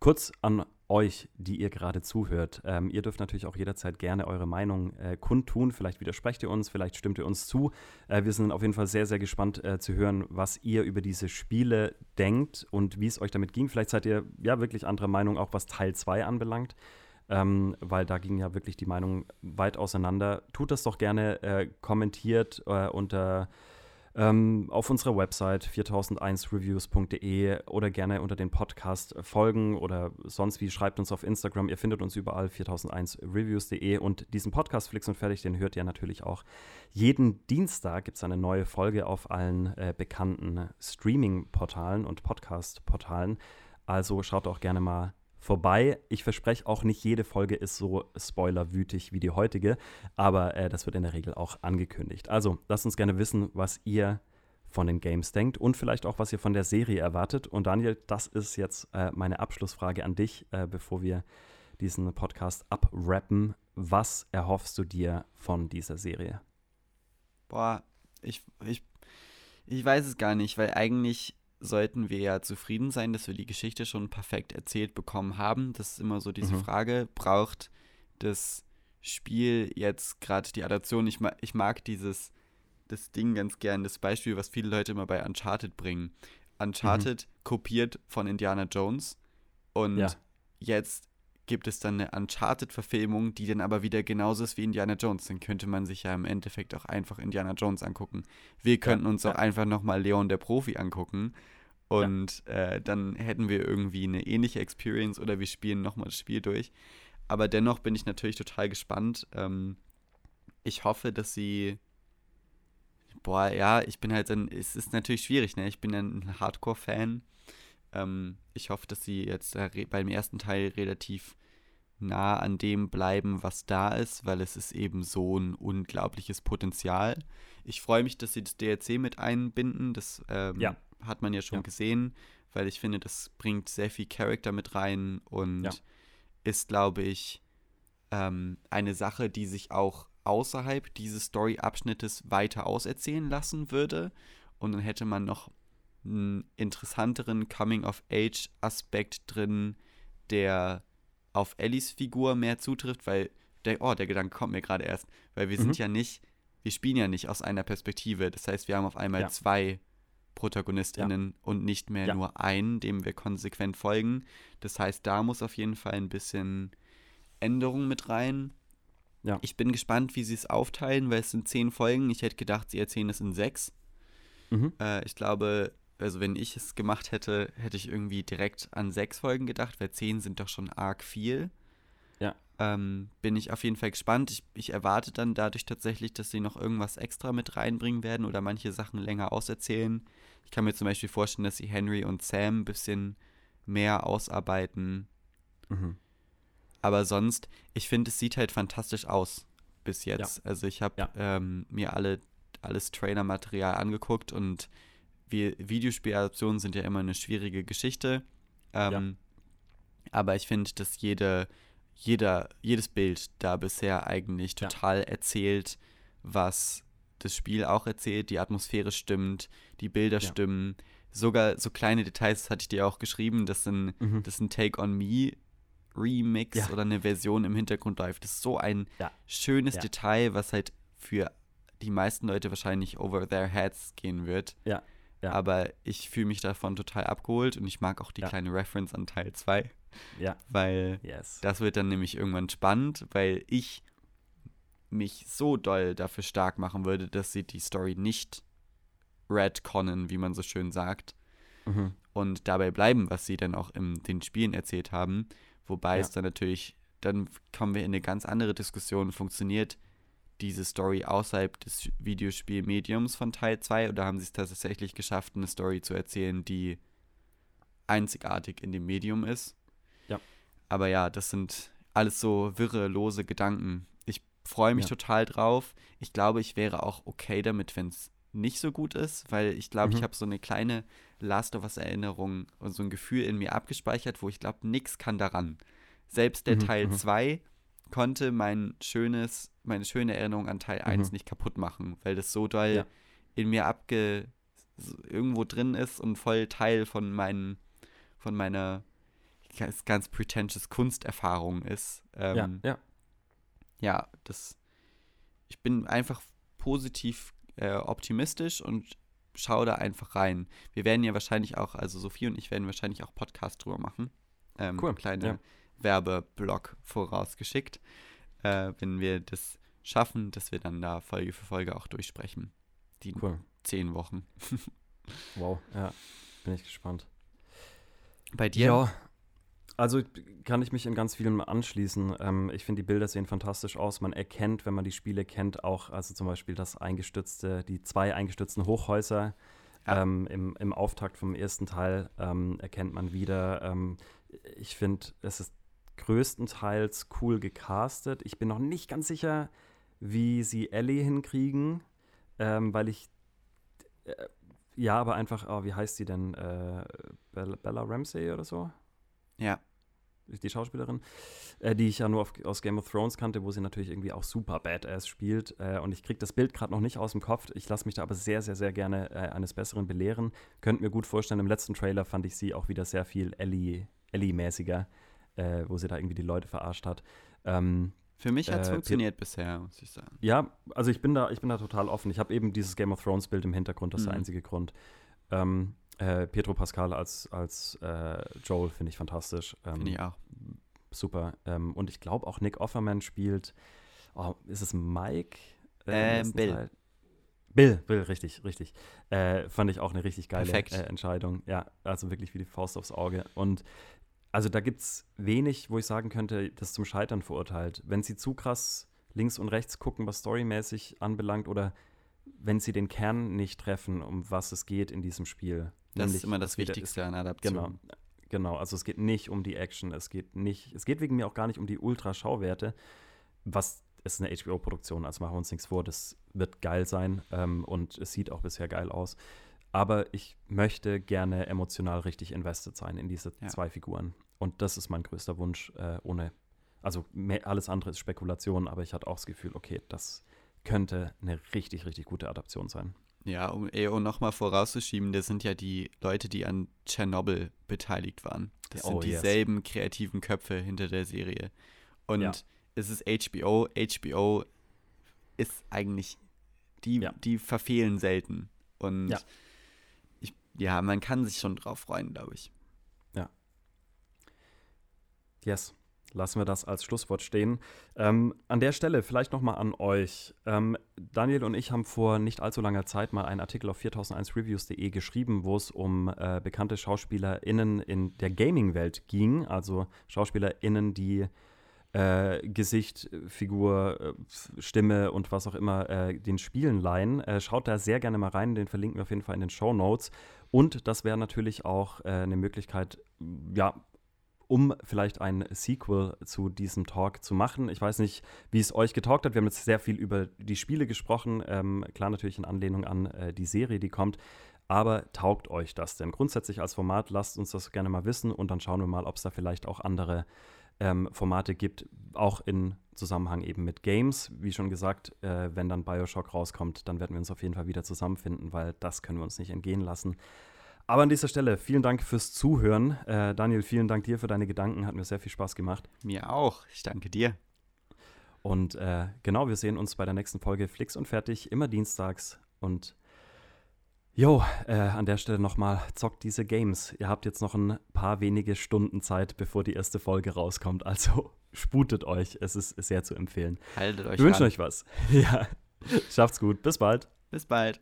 kurz an euch, die ihr gerade zuhört. Ähm, ihr dürft natürlich auch jederzeit gerne eure Meinung äh, kundtun. Vielleicht widersprecht ihr uns, vielleicht stimmt ihr uns zu. Äh, wir sind auf jeden Fall sehr, sehr gespannt äh, zu hören, was ihr über diese Spiele denkt und wie es euch damit ging. Vielleicht seid ihr ja wirklich anderer Meinung, auch was Teil 2 anbelangt ähm, weil da ging ja wirklich die Meinung weit auseinander. Tut das doch gerne, äh, kommentiert äh, unter ähm, auf unserer Website 4001reviews.de oder gerne unter den Podcast folgen oder sonst wie schreibt uns auf Instagram. Ihr findet uns überall 4001reviews.de und diesen Podcast Flix und Fertig, den hört ihr natürlich auch. Jeden Dienstag gibt es eine neue Folge auf allen äh, bekannten Streaming-Portalen und Podcast-Portalen. Also schaut auch gerne mal vorbei. Ich verspreche auch nicht jede Folge ist so spoilerwütig wie die heutige, aber äh, das wird in der Regel auch angekündigt. Also lasst uns gerne wissen, was ihr von den Games denkt und vielleicht auch, was ihr von der Serie erwartet. Und Daniel, das ist jetzt äh, meine Abschlussfrage an dich, äh, bevor wir diesen Podcast abrappen. Was erhoffst du dir von dieser Serie? Boah, ich, ich, ich weiß es gar nicht, weil eigentlich sollten wir ja zufrieden sein, dass wir die Geschichte schon perfekt erzählt bekommen haben. Das ist immer so diese mhm. Frage, braucht das Spiel jetzt gerade die Adaption? Ich, ma ich mag dieses das Ding ganz gern, das Beispiel, was viele Leute immer bei Uncharted bringen. Uncharted mhm. kopiert von Indiana Jones und ja. jetzt gibt es dann eine Uncharted-Verfilmung, die dann aber wieder genauso ist wie Indiana Jones. Dann könnte man sich ja im Endeffekt auch einfach Indiana Jones angucken. Wir könnten uns ja. auch einfach nochmal Leon der Profi angucken. Und ja. äh, dann hätten wir irgendwie eine ähnliche Experience oder wir spielen nochmal das Spiel durch. Aber dennoch bin ich natürlich total gespannt. Ähm, ich hoffe, dass sie. Boah, ja, ich bin halt dann. Es ist natürlich schwierig, ne? Ich bin ein Hardcore-Fan. Ähm, ich hoffe, dass sie jetzt äh, beim ersten Teil relativ nah an dem bleiben, was da ist, weil es ist eben so ein unglaubliches Potenzial. Ich freue mich, dass sie das DLC mit einbinden. Das ähm, ja. hat man ja schon ja. gesehen, weil ich finde, das bringt sehr viel Charakter mit rein und ja. ist, glaube ich, ähm, eine Sache, die sich auch außerhalb dieses Story-Abschnittes weiter auserzählen lassen würde. Und dann hätte man noch einen interessanteren Coming-of-Age-Aspekt drin, der auf Ellies Figur mehr zutrifft, weil der, oh, der Gedanke kommt mir gerade erst, weil wir mhm. sind ja nicht, wir spielen ja nicht aus einer Perspektive. Das heißt, wir haben auf einmal ja. zwei ProtagonistInnen ja. und nicht mehr ja. nur einen, dem wir konsequent folgen. Das heißt, da muss auf jeden Fall ein bisschen Änderung mit rein. Ja. Ich bin gespannt, wie sie es aufteilen, weil es sind zehn Folgen. Ich hätte gedacht, sie erzählen es in sechs. Mhm. Äh, ich glaube, also wenn ich es gemacht hätte, hätte ich irgendwie direkt an sechs Folgen gedacht, weil zehn sind doch schon arg viel. Ja. Ähm, bin ich auf jeden Fall gespannt. Ich, ich erwarte dann dadurch tatsächlich, dass sie noch irgendwas extra mit reinbringen werden oder manche Sachen länger auserzählen. Ich kann mir zum Beispiel vorstellen, dass sie Henry und Sam ein bisschen mehr ausarbeiten. Mhm. Aber sonst, ich finde, es sieht halt fantastisch aus bis jetzt. Ja. Also ich habe ja. ähm, mir alle, alles Trailer-Material angeguckt und wir, Videospieladaptionen sind ja immer eine schwierige Geschichte. Ähm, ja. Aber ich finde, dass jede, jeder, jedes Bild da bisher eigentlich total erzählt, was das Spiel auch erzählt. Die Atmosphäre stimmt, die Bilder stimmen. Sogar so kleine Details, das hatte ich dir auch geschrieben, dass ein, mhm. ein Take on Me Remix ja. oder eine Version im Hintergrund läuft. Das ist so ein ja. schönes ja. Detail, was halt für die meisten Leute wahrscheinlich over their heads gehen wird. Ja. Aber ich fühle mich davon total abgeholt und ich mag auch die kleine Reference an Teil 2. Ja. Weil yes. das wird dann nämlich irgendwann spannend, weil ich mich so doll dafür stark machen würde, dass sie die Story nicht redconnen, wie man so schön sagt. Mhm. Und dabei bleiben, was sie dann auch in den Spielen erzählt haben. Wobei ja. es dann natürlich, dann kommen wir in eine ganz andere Diskussion. Funktioniert diese Story außerhalb des Videospielmediums von Teil 2 oder haben sie es tatsächlich geschafft, eine Story zu erzählen, die einzigartig in dem Medium ist? Ja. Aber ja, das sind alles so wirre, lose Gedanken. Ich freue mich ja. total drauf. Ich glaube, ich wäre auch okay damit, wenn es nicht so gut ist, weil ich glaube, mhm. ich habe so eine kleine Last of Us-Erinnerung und so ein Gefühl in mir abgespeichert, wo ich glaube, nichts kann daran. Selbst der mhm. Teil 2 mhm. Konnte mein schönes, meine schöne Erinnerung an Teil 1 mhm. nicht kaputt machen, weil das so doll ja. in mir abge irgendwo drin ist und voll Teil von meinen, von meiner ganz, ganz pretentious Kunsterfahrung ist. Ähm, ja, ja. Ja, das. Ich bin einfach positiv äh, optimistisch und schau da einfach rein. Wir werden ja wahrscheinlich auch, also Sophie und ich werden wahrscheinlich auch Podcast drüber machen. Ähm, cool. Kleine ja. Werbeblock vorausgeschickt, äh, wenn wir das schaffen, dass wir dann da Folge für Folge auch durchsprechen. Die cool. zehn Wochen. wow, ja, bin ich gespannt. Bei dir? Ja, also kann ich mich in ganz vielem anschließen. Ähm, ich finde, die Bilder sehen fantastisch aus. Man erkennt, wenn man die Spiele kennt, auch, also zum Beispiel das eingestützte, die zwei eingestützten Hochhäuser ja. ähm, im, im Auftakt vom ersten Teil ähm, erkennt man wieder. Ähm, ich finde, es ist größtenteils cool gecastet. Ich bin noch nicht ganz sicher, wie sie Ellie hinkriegen, ähm, weil ich äh, ja, aber einfach, oh, wie heißt sie denn? Äh, Bella, Ramsey oder so? Ja. Die Schauspielerin, äh, die ich ja nur auf, aus Game of Thrones kannte, wo sie natürlich irgendwie auch super badass spielt. Äh, und ich kriege das Bild gerade noch nicht aus dem Kopf. Ich lasse mich da aber sehr, sehr, sehr gerne äh, eines Besseren belehren. Könnt mir gut vorstellen, im letzten Trailer fand ich sie auch wieder sehr viel Ellie-mäßiger, Ellie äh, wo sie da irgendwie die Leute verarscht hat. Ähm, für mich hat es äh, funktioniert bisher, muss ich sagen. Ja, also ich bin da, ich bin da total offen. Ich habe eben dieses Game of Thrones Bild im Hintergrund, das ist mhm. der einzige Grund. Ähm, äh, Pietro Pascal als, als äh, Joel finde ich fantastisch. Ähm, finde ich auch. Super. Ähm, und ich glaube auch Nick Offerman spielt, oh, ist es Mike? Äh, ähm, Bill. Teil? Bill, Bill, richtig, richtig. Äh, fand ich auch eine richtig geile äh, Entscheidung. Ja, also wirklich wie die Faust aufs Auge. Und also da gibt es wenig, wo ich sagen könnte, das zum Scheitern verurteilt. Wenn sie zu krass links und rechts gucken, was storymäßig anbelangt, oder wenn sie den Kern nicht treffen, um was es geht in diesem Spiel, das Nämlich, ist immer das Wichtigste an Adaption. Genau, genau. Also es geht nicht um die Action, es geht nicht, es geht wegen mir auch gar nicht um die Ultra-Schauwerte, was ist eine HBO-Produktion, also machen wir uns nichts vor, das wird geil sein ähm, und es sieht auch bisher geil aus. Aber ich möchte gerne emotional richtig invested sein in diese ja. zwei Figuren. Und das ist mein größter Wunsch, äh, ohne, also mehr, alles andere ist Spekulation, aber ich hatte auch das Gefühl, okay, das könnte eine richtig, richtig gute Adaption sein. Ja, um EO nochmal vorauszuschieben, das sind ja die Leute, die an Tschernobyl beteiligt waren. Das Oh, sind yes. dieselben kreativen Köpfe hinter der Serie. Und Ja. es ist HBO. HBO ist eigentlich, die, Ja. die verfehlen selten. Und Ja. Ja, man kann sich schon drauf freuen, glaube ich. Yes. Lassen wir das als Schlusswort stehen. Ähm, an der Stelle vielleicht nochmal an euch. Ähm, Daniel und ich haben vor nicht allzu langer Zeit mal einen Artikel auf 4001reviews.de geschrieben, wo es um äh, bekannte SchauspielerInnen in der Gaming-Welt ging. Also SchauspielerInnen, die äh, Gesicht, Figur, äh, Stimme und was auch immer äh, den Spielen leihen. Äh, schaut da sehr gerne mal rein, den verlinken wir auf jeden Fall in den Show Notes. Und das wäre natürlich auch äh, eine Möglichkeit, ja, um vielleicht ein Sequel zu diesem Talk zu machen. Ich weiß nicht, wie es euch getaugt hat. Wir haben jetzt sehr viel über die Spiele gesprochen. Ähm, klar natürlich in Anlehnung an äh, die Serie, die kommt. Aber taugt euch das denn? Grundsätzlich als Format, lasst uns das gerne mal wissen und dann schauen wir mal, ob es da vielleicht auch andere ähm, Formate gibt, auch in Zusammenhang eben mit Games. Wie schon gesagt, äh, wenn dann Bioshock rauskommt, dann werden wir uns auf jeden Fall wieder zusammenfinden, weil das können wir uns nicht entgehen lassen. Aber an dieser Stelle vielen Dank fürs Zuhören. Äh, Daniel, vielen Dank dir für deine Gedanken. Hat mir sehr viel Spaß gemacht. Mir auch. Ich danke dir. Und äh, genau, wir sehen uns bei der nächsten Folge Flix und Fertig, immer dienstags. Und jo, äh, an der Stelle nochmal, zockt diese Games. Ihr habt jetzt noch ein paar wenige Stunden Zeit, bevor die erste Folge rauskommt. Also sputet euch. Es ist sehr zu empfehlen. Haltet euch Wir wünschen ran. euch was. Ja, schafft's gut. Bis bald. Bis bald.